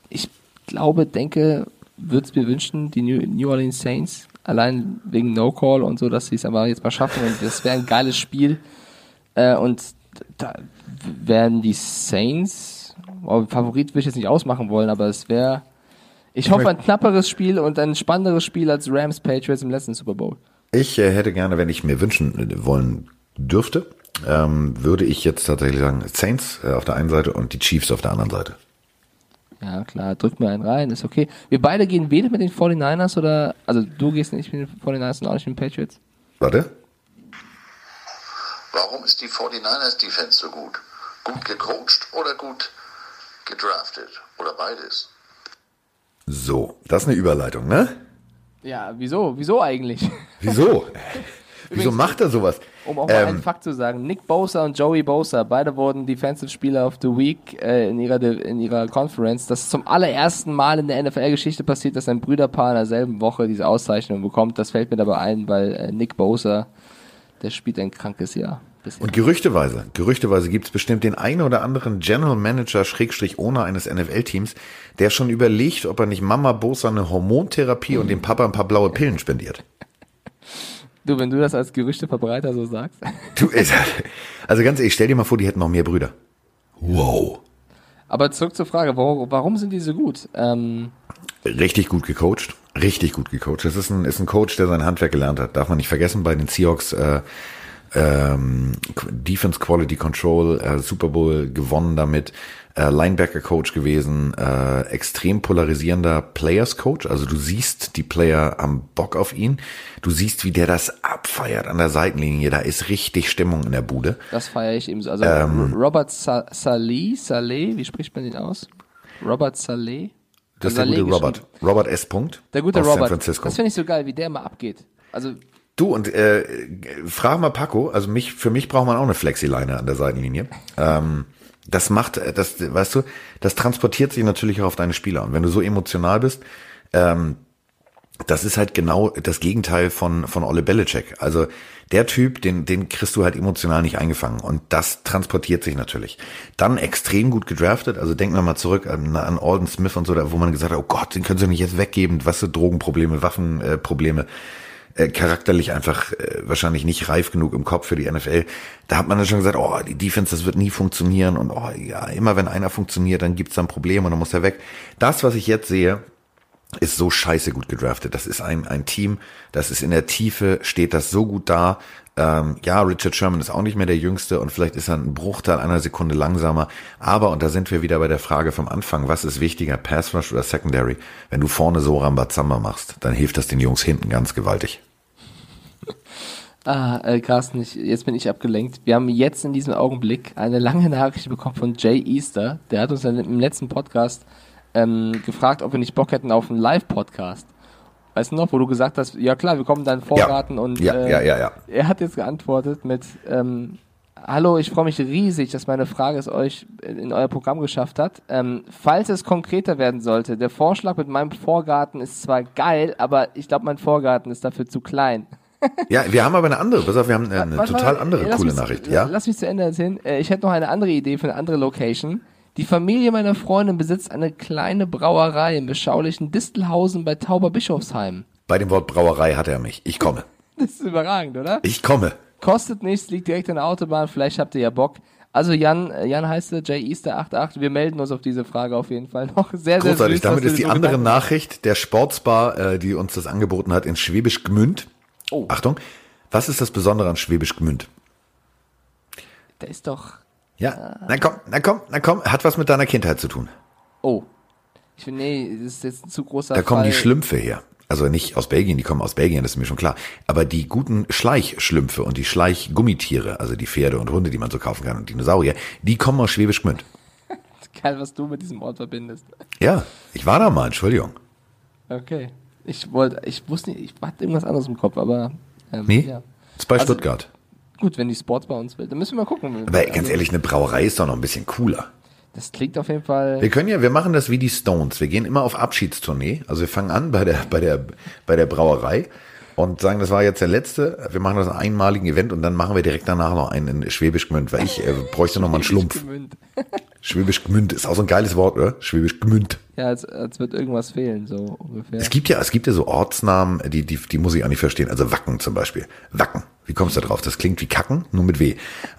Ich glaube, denke, würde es mir wünschen, die New, Orleans Saints, allein wegen No Call und so, dass sie es aber jetzt mal schaffen und das wäre ein geiles Spiel. Äh, und da werden die Saints, oh, Favorit würde ich jetzt nicht ausmachen wollen, aber es wäre, ich hoffe, ein knapperes Spiel und ein spannenderes Spiel als Rams Patriots im letzten Super Bowl. Ich äh, hätte gerne, wenn ich mir wünschen äh, wollen dürfte, ähm, würde ich jetzt tatsächlich sagen Saints äh, auf der einen Seite und die Chiefs auf der anderen Seite. Ja, klar, drück mir einen rein, ist okay. Wir beide gehen weder mit den 49ers oder, also du gehst nicht mit den 49ers und auch nicht mit den Patriots. Warte. Warum ist die 49ers Defense so gut? Gut gecoacht oder gut gedraftet? Oder beides? So, das ist eine Überleitung, ne? Ja, wieso? Wieso eigentlich? Wieso? Wieso macht er sowas? Um auch mal Ähm, einen Fakt zu sagen, Nick Bosa und Joey Bosa, beide wurden Defensive Spieler of the Week äh, in, ihrer, in ihrer Conference. Das ist zum allerersten Mal in der NFL-Geschichte passiert, dass ein Brüderpaar in derselben Woche diese Auszeichnung bekommt. Das fällt mir dabei ein, weil äh, Nick Bosa, der spielt ein krankes Jahr. Bisher. Und gerüchteweise, gerüchteweise gibt es bestimmt den einen oder anderen General Manager Schrägstrich Owner eines NFL-Teams, der schon überlegt, ob er nicht Mama Bosa eine Hormontherapie und dem Papa ein paar blaue Pillen spendiert. Du, wenn du das als Gerüchteverbreiter so sagst. Du, also ganz ehrlich, stell dir mal vor, die hätten noch mehr Brüder. Wow. Aber zurück zur Frage, warum, warum sind die so gut? Ähm, Richtig gut gecoacht. Richtig gut gecoacht. Das ist ein, ist ein Coach, der sein Handwerk gelernt hat. Darf man nicht vergessen, bei den Seahawks äh, ähm, Defense Quality Control, äh, Super Bowl gewonnen damit, äh, Linebacker Coach gewesen, äh, extrem polarisierender Players Coach. Also du siehst, die Player haben Bock auf ihn. Du siehst, wie der das abfeiert an der Seitenlinie. Da ist richtig Stimmung in der Bude. das feiere ich ebenso. Also Ähm. Robert Sa Saleh, Saleh, wie spricht man den aus? Robert Saleh? Das ist der gute Robert. Robert S. Punkt. Der gute aus Robert. San Francisco. Das finde ich so geil, wie der immer abgeht. Also Du und äh, frag mal Paco, also mich, für mich braucht man auch eine Flexileine an der Seitenlinie. Ähm, das macht, äh, das, weißt du, das transportiert sich natürlich auch auf deine Spieler. Und wenn du so emotional bist, ähm, das ist halt genau das Gegenteil von, von Ole Belichick. Also der Typ, den, den kriegst du halt emotional nicht eingefangen. Und das transportiert sich natürlich. Dann extrem gut gedraftet. Also denken wir mal zurück an, an Alden Smith und so, da, wo man gesagt hat, oh Gott, den können sie nicht jetzt weggeben. Was für Drogenprobleme, Waffenprobleme. Äh, äh, charakterlich einfach äh, wahrscheinlich nicht reif genug im Kopf für die NFL. Da hat man dann schon gesagt, oh, die Defense, das wird nie funktionieren und oh ja, immer wenn einer funktioniert, dann gibt's dann Probleme und dann muss er weg. Das, was ich jetzt sehe, ist so scheiße gut gedraftet. Das ist ein, ein Team, das ist in der Tiefe, steht das so gut da. Ähm, ja, Richard Sherman ist auch nicht mehr der Jüngste und vielleicht ist er ein Bruchteil einer Sekunde langsamer. Aber, und da sind wir wieder bei der Frage vom Anfang, was ist wichtiger, Pass Rush oder Secondary? Wenn du vorne so Rambazamba machst, dann hilft das den Jungs hinten ganz gewaltig. Ah, äh, Carsten, ich, jetzt bin ich abgelenkt. Wir haben jetzt in diesem Augenblick eine lange Nachricht bekommen von Jay Easter. Der hat uns im letzten Podcast ähm, gefragt, ob wir nicht Bock hätten auf einen Live-Podcast. Weißt du noch, wo du gesagt hast, ja klar, wir kommen dann vorraten und Ja, äh, ja, ja, ja. er hat jetzt geantwortet mit ähm, Hallo, ich freue mich riesig, dass meine Frage es euch in euer Programm geschafft hat. Ähm, falls es konkreter werden sollte, der Vorschlag mit meinem Vorgarten ist zwar geil, aber ich glaube, mein Vorgarten ist dafür zu klein. Ja, wir haben aber eine andere, pass auf, wir haben eine Warte, total andere coole mich, Nachricht, ja? Lass mich zu Ende erzählen. Äh, Ich hätte noch eine andere Idee für eine andere Location. Die Familie meiner Freundin besitzt eine kleine Brauerei im beschaulichen Distelhausen bei Tauberbischofsheim. Bei dem Wort Brauerei hat er mich. Ich komme. Das ist überragend, oder? Ich komme. Kostet nichts, liegt direkt an der Autobahn, vielleicht habt ihr ja Bock. Also Jan, äh, Jan heißt er, Jay Easter 88, wir melden uns auf diese Frage auf jeden Fall noch. Sehr, sehr Großartig. Damit ist die so andere Nachricht der Sportsbar, äh, die uns das angeboten hat in Schwäbisch Gmünd. Oh. Achtung. Was ist das Besondere an Schwäbisch Gmünd? Der ist doch, Ja, na komm, na komm, na komm, hat was mit deiner Kindheit zu tun. oh. Ich finde, nee, das ist jetzt ein zu großer Da kommen Fall. die Schlümpfe her. Also nicht aus Belgien, die kommen aus Belgien, das ist mir schon klar. Aber die guten Schleichschlümpfe und die Schleichgummitiere, also die Pferde und Hunde, die man so kaufen kann und Dinosaurier, die kommen aus Schwäbisch Gmünd. Geil, was du mit diesem Ort verbindest. Ja, ich war da mal, Entschuldigung. Okay. Ich wollte, ich wusste nicht, ich hatte irgendwas anderes im Kopf, aber ähm, Nee? ja. Das ist bei Also- Stuttgart. Gut, wenn die Sports bei uns will, dann müssen wir mal gucken. Aber ganz ehrlich, eine Brauerei ist doch noch ein bisschen cooler. Das klingt auf jeden Fall. Wir können ja, wir machen das wie die Stones. Wir gehen immer auf Abschiedstournee. Also wir fangen an bei der, bei der, bei der Brauerei und sagen, das war jetzt der letzte. Wir machen das einmaligen Event und dann machen wir direkt danach noch einen in Schwäbisch Gmünd, weil ich äh, bräuchte noch mal einen Schlumpf. Schwäbisch Gmünd ist auch so ein geiles Wort, oder? Schwäbisch Gmünd. Ja, als, als wird irgendwas fehlen, so ungefähr. Es gibt ja, es gibt ja so Ortsnamen, die, die, die muss ich auch nicht verstehen. Also Wacken zum Beispiel. Wacken. Wie kommst du da drauf? Das klingt wie Kacken, nur mit W.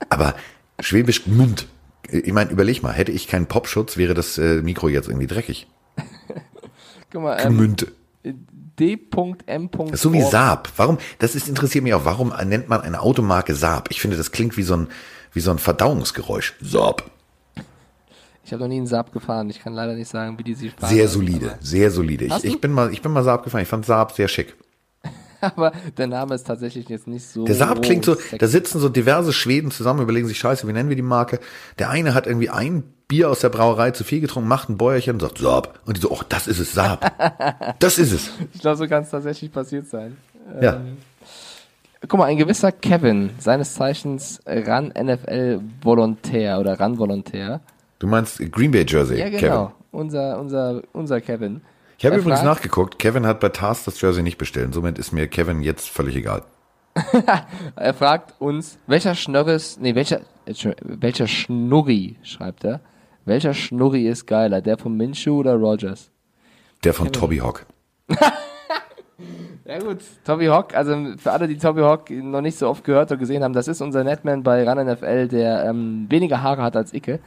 Aber Schwäbisch Gmünd. Ich meine, überleg mal, hätte ich keinen Popschutz, wäre das äh, Mikro jetzt irgendwie dreckig. Guck mal, ähm, Gmünd. D.M. So wie Saab. Warum, das ist, interessiert mich auch, warum nennt man eine Automarke Saab? Ich finde, das klingt wie so ein, wie so ein Verdauungsgeräusch. Saab. Ich habe noch nie einen Saab gefahren. Ich kann leider nicht sagen, wie die sich fahren. Sehr solide, sehr solide. Ich, ich bin mal, ich bin mal Saab gefahren. Ich fand Saab sehr schick. Aber, der Name ist tatsächlich jetzt nicht so. Der Saab klingt so, sexy. da sitzen so diverse Schweden zusammen, überlegen sich, scheiße, wie nennen wir die Marke? Der eine hat irgendwie ein Bier aus der Brauerei zu viel getrunken, macht ein Bäuerchen und sagt Saab. Und die so, oh, das ist es, Saab. das ist es. Ich glaube, so kann es tatsächlich passiert sein. Ja. Guck mal, ein gewisser Kevin, seines Zeichens Ran NFL Volontär oder Ran Volontär. Du meinst Green Bay Jersey, Ja, genau. Kevin. Unser, unser, unser Kevin. Ich habe übrigens fragt- nachgeguckt, Kevin hat bei Tars das Jersey nicht bestellt. Somit ist mir Kevin jetzt völlig egal. Er fragt uns, welcher Schnörres, nee, welcher, welcher Schnurri, schreibt er. Welcher Schnurri ist geiler, der von Minshew oder Rogers? Der von Toby Hawk. Ja gut, Toby Hawk, also für alle, die Toby Hawk noch nicht so oft gehört oder gesehen haben, das ist unser Netman bei Run NFL, der ähm, weniger Haare hat als Icke.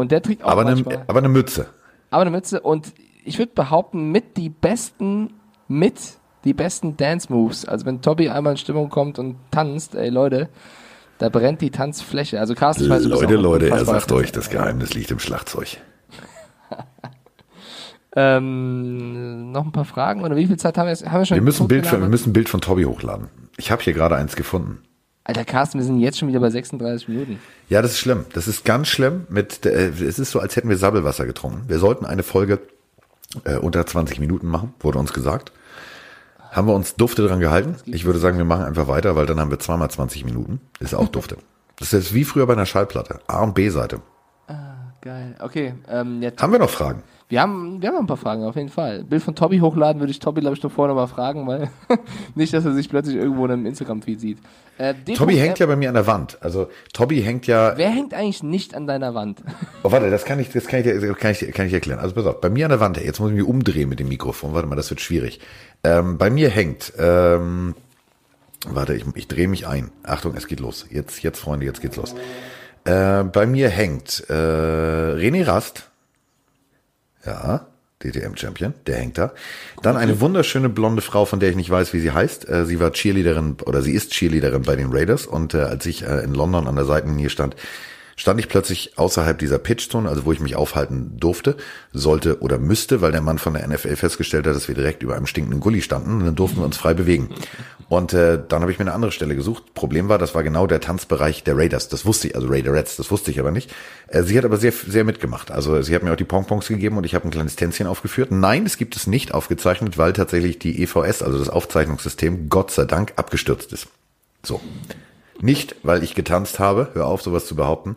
Und der trägt auch Aber manchmal, eine, aber eine Mütze. aber eine Mütze und ich würde behaupten, mit die besten, mit die besten Dance-Moves. Also wenn Toby einmal in Stimmung kommt und tanzt, ey Leute, da brennt die Tanzfläche. Also Carsten, ich weiß, Leute, Leute, er sagt euch, das Geheimnis liegt im Schlagzeug. Ähm, noch ein paar Fragen oder wie viel Zeit haben wir jetzt? Haben wir schon Wir müssen, ein Bild von, wir müssen ein Bild von Toby hochladen. Ich habe hier gerade eins gefunden. Alter Carsten, wir sind jetzt schon wieder bei 36 Minuten. Ja, das ist schlimm. Das ist ganz schlimm. Mit, äh, es ist so, als hätten wir Sabbelwasser getrunken. Wir sollten eine Folge äh, unter 20 Minuten machen, wurde uns gesagt. Haben wir uns dufte dran gehalten? Ich würde sagen, wir machen einfach weiter, weil dann haben wir zweimal 20 Minuten. Ist auch dufte. Das ist wie früher bei einer Schallplatte. A- und B-Seite. Geil. Okay, ähm, jetzt, Haben wir noch Fragen? wir haben, wir haben ein paar Fragen auf jeden Fall. Bild von Tobi hochladen würde ich Tobi, glaube ich, noch vorher noch mal fragen, weil nicht, dass er sich plötzlich irgendwo in einem Instagram-Feed sieht. Äh. Tobi hängt ja bei mir an der Wand. Also Tobi hängt ja. Wer hängt eigentlich nicht an deiner Wand? Oh, warte, das kann ich, das kann ich, dir- kann ich, kann ich erklären. Also pass auf, bei mir an der Wand, jetzt muss ich mich umdrehen mit dem Mikrofon. Warte mal, das wird schwierig. Ähm, bei mir hängt, ähm, warte, ich, ich drehe mich ein. Achtung, es geht los. Jetzt, jetzt, Freunde, jetzt geht's los. Äh, bei mir hängt äh, René Rast. Ja, DTM-Champion, der hängt da. Dann eine wunderschöne blonde Frau, von der ich nicht weiß, wie sie heißt. Äh, sie war Cheerleaderin oder sie ist Cheerleaderin bei den Raiders und äh, als ich äh, in London an der Seitenlinie stand, stand ich plötzlich außerhalb dieser Pitchzone, also wo ich mich aufhalten durfte, sollte oder müsste, weil der Mann von der NFL festgestellt hat, dass wir direkt über einem stinkenden Gully standen und dann durften wir uns frei bewegen. Und äh, dann habe ich mir eine andere Stelle gesucht. Problem war, das war genau der Tanzbereich der Raiders. Das wusste ich, also Raiderettes, das wusste ich aber nicht. Äh, sie hat aber sehr, sehr mitgemacht. Also sie hat mir auch die Pongpongs gegeben und ich habe ein kleines Tänzchen aufgeführt. Nein, es gibt es nicht aufgezeichnet, weil tatsächlich die EVS, also das Aufzeichnungssystem, Gott sei Dank abgestürzt ist. So. Nicht, weil ich getanzt habe, hör auf, sowas zu behaupten.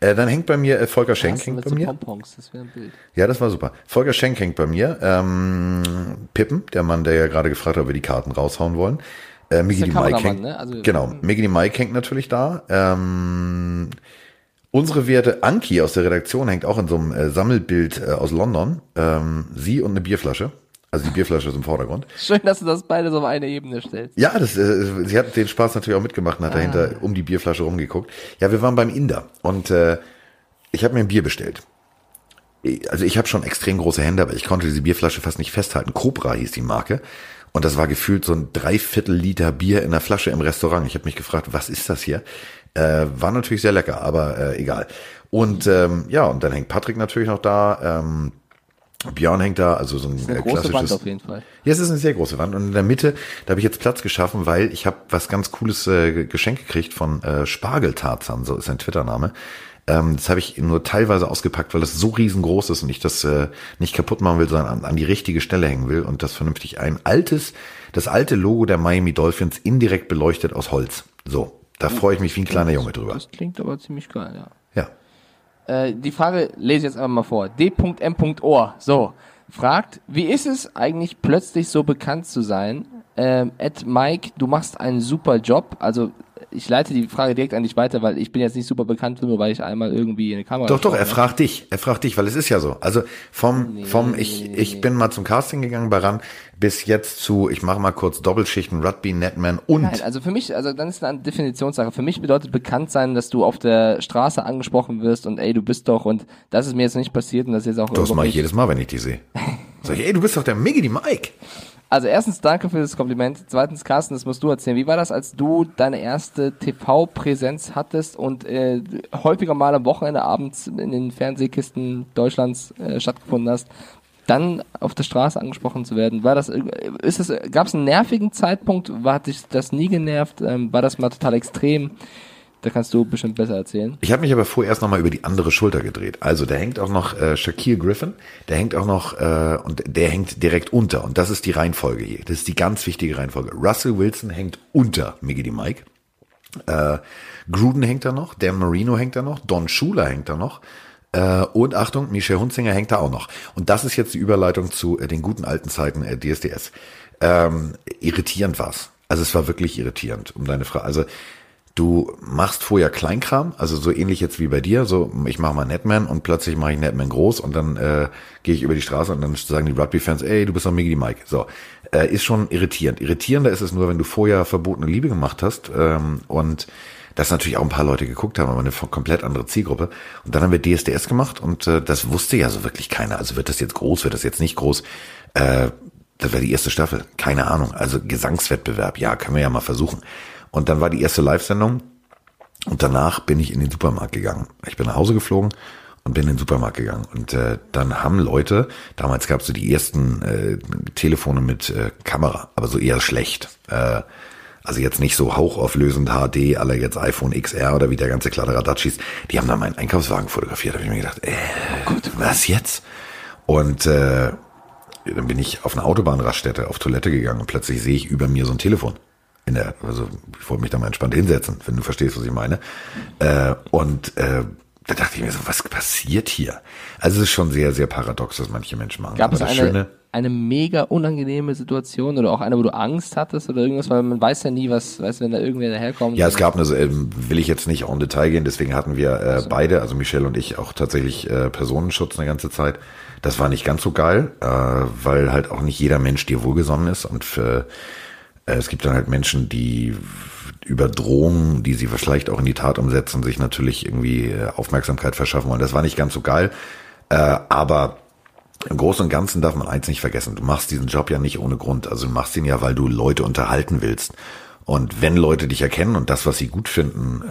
Äh, dann hängt bei mir äh, Volker Schenk hängt bei mir. Pompons, das wäre ein Bild. Ja, das war super. Volker Schenk hängt bei mir. Ähm, Pippen, der Mann, der ja gerade gefragt hat, ob wir die Karten raushauen wollen. Äh, Miggy die Mike hängt. ne? Also- genau, Miggy die Mike hängt natürlich da. Ähm, unsere werte Anki aus der Redaktion hängt auch in so einem äh, Sammelbild äh, aus London. Ähm, sie und eine Bierflasche. Also die Bierflasche ist im Vordergrund. Schön, dass du das beides auf eine Ebene stellst. Ja, das, äh, sie hat den Spaß natürlich auch mitgemacht und hat dahinter um die Bierflasche rumgeguckt. Ja, wir waren beim Inder und äh, ich habe mir ein Bier bestellt. Also ich habe schon extrem große Hände, aber ich konnte diese Bierflasche fast nicht festhalten. Cobra hieß die Marke. Und das war gefühlt so ein Dreiviertel Liter Bier in der Flasche im Restaurant. Ich habe mich gefragt, was ist das hier? Äh, war natürlich sehr lecker, aber äh, egal. Und ähm, ja, und dann hängt Patrick natürlich noch da. Ähm, Björn hängt da, also so ein Eine äh, große klassisches. Wand auf jeden Fall. Ja, es ist eine sehr große Wand und in der Mitte, da habe ich jetzt Platz geschaffen, weil ich habe was ganz cooles äh, Geschenk gekriegt von äh, Spargeltarzan, so ist sein Twitter-Name. Ähm, das habe ich nur teilweise ausgepackt, weil das so riesengroß ist und ich das äh, nicht kaputt machen will, sondern an, an die richtige Stelle hängen will und das vernünftig ein altes, das alte Logo der Miami Dolphins indirekt beleuchtet aus Holz. So, da freue ich mich wie ein kleiner Junge drüber. Das klingt aber ziemlich geil, ja. Äh, die Frage lese ich jetzt einfach mal vor. D.M.Ohr, so, fragt, wie ist es eigentlich plötzlich so bekannt zu sein? Ähm, Ed Mike, du machst einen super Job. Also, ich leite die Frage direkt an dich weiter, weil ich bin jetzt nicht super bekannt, nur weil ich einmal irgendwie in eine Kamera Doch, doch, er fragt dich. Er fragt dich, weil es ist ja so. Also vom, vom ich, ich bin mal zum Casting gegangen bei RAN bis jetzt zu, ich mache mal kurz Doppelschichten, Rugby, Netman und Nein, also für mich, also dann ist eine Definitionssache. Für mich bedeutet bekannt sein, dass du auf der Straße angesprochen wirst und ey, du bist doch und das ist mir jetzt nicht passiert und das ist jetzt auch das mache ich jedes Mal, wenn ich die sehe. Sag ich, ey, du bist doch der Miggy, die Mike. Also erstens danke für das Kompliment. Zweitens, Carsten, das musst du erzählen. Wie war das, als du deine erste TV-Präsenz hattest und äh, häufiger mal am Wochenende abends in den Fernsehkisten Deutschlands äh, stattgefunden hast, dann auf der Straße angesprochen zu werden? War das, ist es, gab es einen nervigen Zeitpunkt? War, hat dich das nie genervt? Ähm, war das mal total extrem? Da kannst du bestimmt besser erzählen. Ich habe mich aber vorerst nochmal über die andere Schulter gedreht. Also da hängt auch noch äh, Shaquille Griffin, der hängt auch noch, äh, und der hängt direkt unter. Und das ist die Reihenfolge hier. Das ist die ganz wichtige Reihenfolge. Russell Wilson hängt unter Miggity Mike. Äh, Gruden hängt da noch, Dan Marino hängt da noch, Don Schuler hängt da noch. Äh, und Achtung, Michel Hunzinger hängt da auch noch. Und das ist jetzt die Überleitung zu äh, den guten alten Zeiten äh, DSDS. Ähm, irritierend war's. Also es war wirklich irritierend, um deine Frage. Also du machst vorher Kleinkram, also so ähnlich jetzt wie bei dir, so ich mache mal Netman und plötzlich mache ich Netman groß und dann äh, gehe ich über die Straße und dann sagen die Rugby-Fans, ey, du bist doch Miggy Mike. So, äh, ist schon irritierend. Irritierender ist es nur, wenn du vorher verbotene Liebe gemacht hast ähm, und das natürlich auch ein paar Leute geguckt haben, aber eine komplett andere Zielgruppe. Und dann haben wir DSDS gemacht und äh, das wusste ja so wirklich keiner. Also wird das jetzt groß, wird das jetzt nicht groß? Äh, das war die erste Staffel, keine Ahnung. Also Gesangswettbewerb, ja, können wir ja mal versuchen. Und dann war die erste Live-Sendung und danach bin ich in den Supermarkt gegangen. Ich bin nach Hause geflogen und bin in den Supermarkt gegangen. Und äh, dann haben Leute, damals gab es so die ersten äh, Telefone mit äh, Kamera, aber so eher schlecht. Äh, also jetzt nicht so hauchauflösend HD, aller jetzt iPhone XR oder wie der ganze Kladderadatsch hieß. Die haben dann meinen Einkaufswagen fotografiert. Da habe ich mir gedacht, äh, oh Gott, was jetzt? Und äh, dann bin ich auf eine Autobahnraststätte auf Toilette gegangen und plötzlich sehe ich über mir so ein Telefon in der, also ich wollte mich da mal entspannt hinsetzen, wenn du verstehst, was ich meine. Äh, und äh, da dachte ich mir so, was passiert hier? Also es ist schon sehr, sehr paradox, was manche Menschen machen. Gab Aber es eine, Schöne, eine mega unangenehme Situation oder auch eine, wo du Angst hattest oder irgendwas, weil man weiß ja nie, was, weißt wenn da irgendwer daherkommt. Ja, es gab eine, äh, will ich jetzt nicht en Detail gehen, deswegen hatten wir äh, also. beide, also Michelle und ich, auch tatsächlich äh, Personenschutz eine ganze Zeit. Das war nicht ganz so geil, äh, weil halt auch nicht jeder Mensch dir wohlgesonnen ist und für äh, es gibt dann halt Menschen, die über Drohungen, die sie vielleicht auch in die Tat umsetzen, sich natürlich irgendwie äh, Aufmerksamkeit verschaffen wollen. Das war nicht ganz so geil. Äh, aber im Großen und Ganzen darf man eins nicht vergessen. Du machst diesen Job ja nicht ohne Grund. Also du machst ihn ja, weil du Leute unterhalten willst. Und wenn Leute dich erkennen und das, was sie gut finden,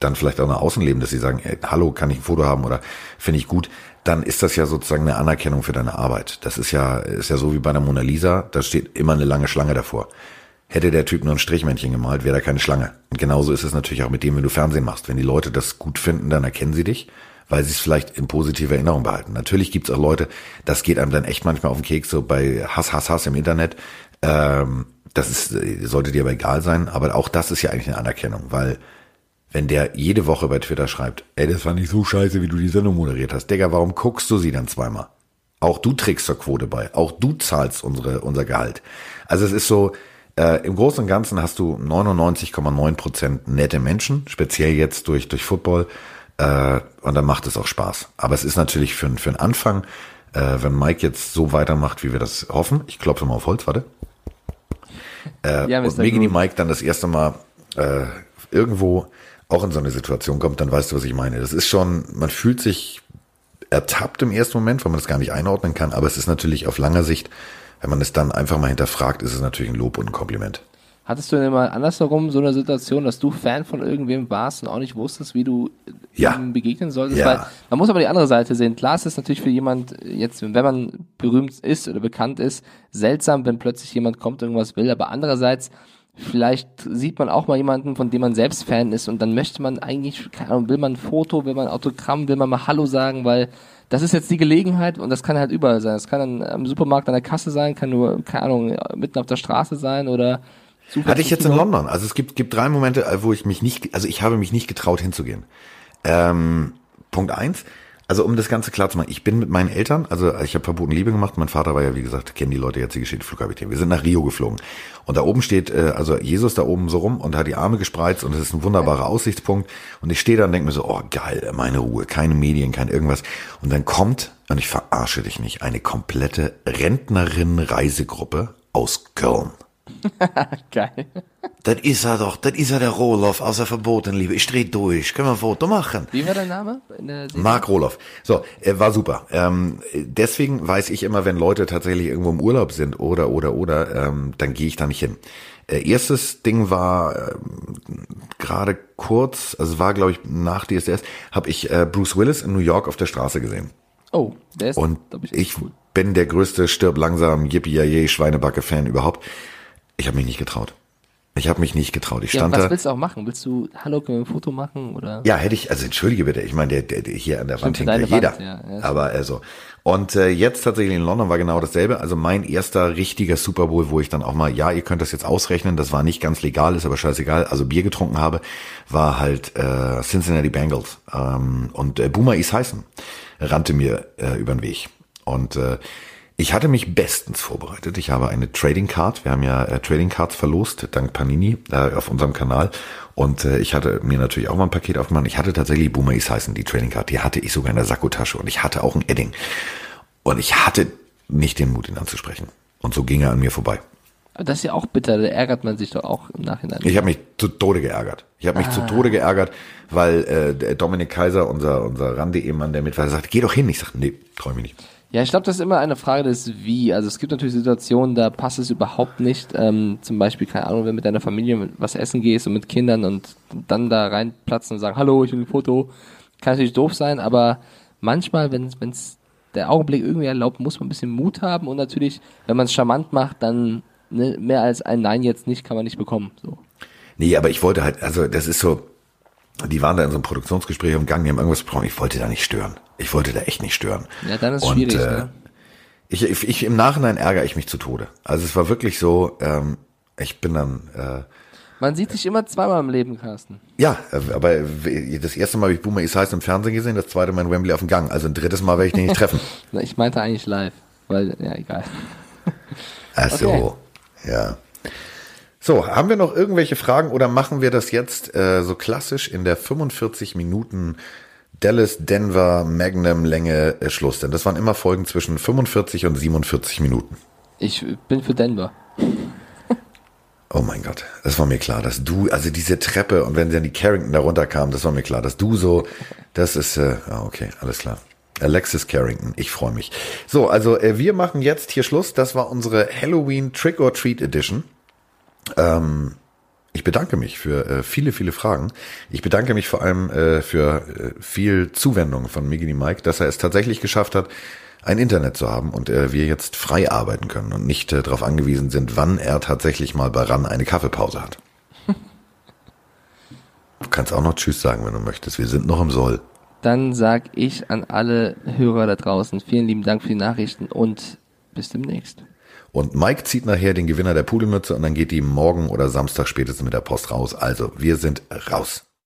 dann vielleicht auch nach außen leben, dass sie sagen, ey, hallo, kann ich ein Foto haben oder finde ich gut, dann ist das ja sozusagen eine Anerkennung für deine Arbeit. Das ist ja, ist ja so wie bei der Mona Lisa, da steht immer eine lange Schlange davor. Hätte der Typ nur ein Strichmännchen gemalt, wäre da keine Schlange. Und genauso ist es natürlich auch mit dem, wenn du Fernsehen machst. Wenn die Leute das gut finden, dann erkennen sie dich, weil sie es vielleicht in positiver Erinnerung behalten. Natürlich gibt's auch Leute, das geht einem dann echt manchmal auf den Keks, so bei Hass, Hass, Hass im Internet. Ähm, das ist, sollte dir aber egal sein, aber auch das ist ja eigentlich eine Anerkennung, weil wenn der jede Woche bei Twitter schreibt, ey, das war nicht so scheiße, wie du die Sendung moderiert hast. Digga, warum guckst du sie dann zweimal? Auch du trägst zur Quote bei. Auch du zahlst unsere, unser Gehalt. Also es ist so, äh, Im Großen und Ganzen hast du 99,9 Prozent nette Menschen, speziell jetzt durch, durch Football. Äh, und dann macht es auch Spaß. Aber es ist natürlich für, für einen Anfang, äh, wenn Mike jetzt so weitermacht, wie wir das hoffen. Ich klopfe mal auf Holz, warte. Äh, ja, und Megini Mike dann das erste Mal äh, irgendwo auch in so eine Situation kommt, dann weißt du, was ich meine. Das ist schon, man fühlt sich ertappt im ersten Moment, weil man das gar nicht einordnen kann, aber es ist natürlich auf langer Sicht wenn man es dann einfach mal hinterfragt, ist es natürlich ein Lob und ein Kompliment. Hattest du denn mal andersherum so eine Situation, dass du Fan von irgendwem warst und auch nicht wusstest, wie du ja. ihm begegnen solltest? Ja. Weil man muss aber die andere Seite sehen. Klar ist es natürlich für jemand jetzt, wenn man berühmt ist oder bekannt ist, seltsam, wenn plötzlich jemand kommt, irgendwas will. Aber andererseits, vielleicht sieht man auch mal jemanden, von dem man selbst Fan ist und dann möchte man eigentlich, keine Ahnung, will man ein Foto, will man ein Autogramm, will man mal Hallo sagen, weil das ist jetzt die Gelegenheit und das kann halt überall sein. Es kann dann am Supermarkt an der Kasse sein, kann nur, keine Ahnung, mitten auf der Straße sein oder Hatte ich jetzt in London. Also es gibt, gibt drei Momente, wo ich mich nicht, also ich habe mich nicht getraut hinzugehen. Ähm, Punkt eins, also um das Ganze klar zu machen, ich bin mit meinen Eltern, also ich habe verboten Liebe gemacht, mein Vater war ja, wie gesagt, kennen die Leute jetzt die Geschichte, Flugkapitän. Wir sind nach Rio geflogen. Und da oben steht, äh, also Jesus da oben so rum und hat die Arme gespreizt und es ist ein wunderbarer Aussichtspunkt. Und ich stehe da und denke mir so, oh geil, meine Ruhe, keine Medien, kein irgendwas. Und dann kommt, und ich verarsche dich nicht, eine komplette Rentnerin-Reisegruppe aus Köln. geil. das ist er doch, das ist er der Roloff aus der Verbotenliebe. Ich dreh durch. Können wir ein Foto machen? Wie war der Name? Der Serie? Mark Roloff. So, er war super. Ähm, deswegen weiß ich immer, wenn Leute tatsächlich irgendwo im Urlaub sind oder, oder, oder, ähm, dann gehe ich da nicht hin. Äh, erstes Ding war ähm, gerade kurz, also war glaube ich nach DSDS, habe ich äh, Bruce Willis in New York auf der Straße gesehen. Oh, der ist, Und ich, echt cool. bin der größte stirb langsam Yippie Schweinebacke Fan überhaupt. Ich habe mich nicht getraut. Ich habe mich nicht getraut. Ich Ja, stand was da. willst du auch machen? Willst du, hallo, können wir ein Foto machen? Oder? Ja, hätte ich, also entschuldige bitte, ich meine, der, der, der hier an der Wand hängt ja jeder. Wand, ja, ja, aber also. Und äh, jetzt tatsächlich in London war genau dasselbe. Also mein erster richtiger Super Bowl, wo ich dann auch mal, ja, ihr könnt das jetzt ausrechnen, das war nicht ganz legal, ist aber scheißegal, also Bier getrunken habe, war halt äh, Cincinnati Bengals. Ähm, und äh, Boomer Esiason rannte mir äh, über den Weg. Und äh, ich hatte mich bestens vorbereitet. Ich habe eine Trading Card. Wir haben ja äh, Trading Cards verlost, dank Panini, äh, auf unserem Kanal. Und äh, ich hatte mir natürlich auch mal ein Paket aufgemacht. Ich hatte tatsächlich Boomer Esiason, die Trading Card. Die hatte ich sogar in der Sakkotasche. Und ich hatte auch ein Edding. Und ich hatte nicht den Mut, ihn anzusprechen. Und so ging er an mir vorbei. Aber das ist ja auch bitter, da ärgert man sich doch auch im Nachhinein. Ich habe mich zu Tode geärgert. Ich habe mich zu Tode geärgert, weil äh, Dominik Kaiser, unser unser Rande-Ehemann, der mit war, sagt, geh doch hin. Ich sag, nee, trau mich nicht. Ja, ich glaube, das ist immer eine Frage des Wie. Also es gibt natürlich Situationen, da passt es überhaupt nicht. Ähm, zum Beispiel, keine Ahnung, wenn mit deiner Familie was essen gehst und mit Kindern und dann da reinplatzen und sagen, hallo, ich will ein Foto. Kann natürlich doof sein, aber manchmal, wenn es der Augenblick irgendwie erlaubt, muss man ein bisschen Mut haben und natürlich, wenn man es charmant macht, dann ne, mehr als ein Nein jetzt nicht, kann man nicht bekommen. So. Nee, aber ich wollte halt, also das ist so, die waren da in so einem Produktionsgespräch im Gang, die haben irgendwas besprochen, ich wollte da nicht stören. Ich wollte da echt nicht stören. Ja, dann ist es schwierig. äh, ne? Ich, ich, ich im Nachhinein ärgere ich mich zu Tode. Also es war wirklich so, ähm, ich bin dann, äh, Man sieht sich immer zweimal im Leben, Carsten. ja, äh, aber das erste Mal habe ich Boomer Esiason im Fernsehen gesehen, das zweite Mal in Wembley auf dem Gang. Also ein drittes Mal werde ich den nicht treffen. Ich meinte eigentlich live, weil, ja, egal. Ach so, Okay. ja. So, haben wir noch irgendwelche Fragen oder machen wir das jetzt äh, so klassisch in der 45 Minuten Dallas, Denver, Magnum Länge äh, Schluss? Denn das waren immer Folgen zwischen 45 und 47 Minuten. Ich bin für Denver. Oh mein Gott, das war mir klar, dass du, also diese Treppe und wenn dann die Carrington da runterkam, das war mir klar, dass du so, das ist, äh, ah, okay, alles klar. Alexis Carrington, ich freue mich. So, also äh, wir machen jetzt hier Schluss. Das war unsere Halloween Trick or Treat Edition. Ähm, ich bedanke mich für äh, viele, viele Fragen. Ich bedanke mich vor allem äh, für äh, viel Zuwendung von Miggy Mike, dass er es tatsächlich geschafft hat, ein Internet zu haben und äh, wir jetzt frei arbeiten können und nicht äh, darauf angewiesen sind, wann er tatsächlich mal bei RAN eine Kaffeepause hat. Du kannst auch noch Tschüss sagen, wenn du möchtest. Wir sind noch im Soll. Dann sag ich an alle Hörer da draußen vielen lieben Dank für die Nachrichten und bis demnächst. Und Mike zieht nachher den Gewinner der Pudelmütze und dann geht die morgen oder Samstag spätestens mit der Post raus. Also, wir sind raus.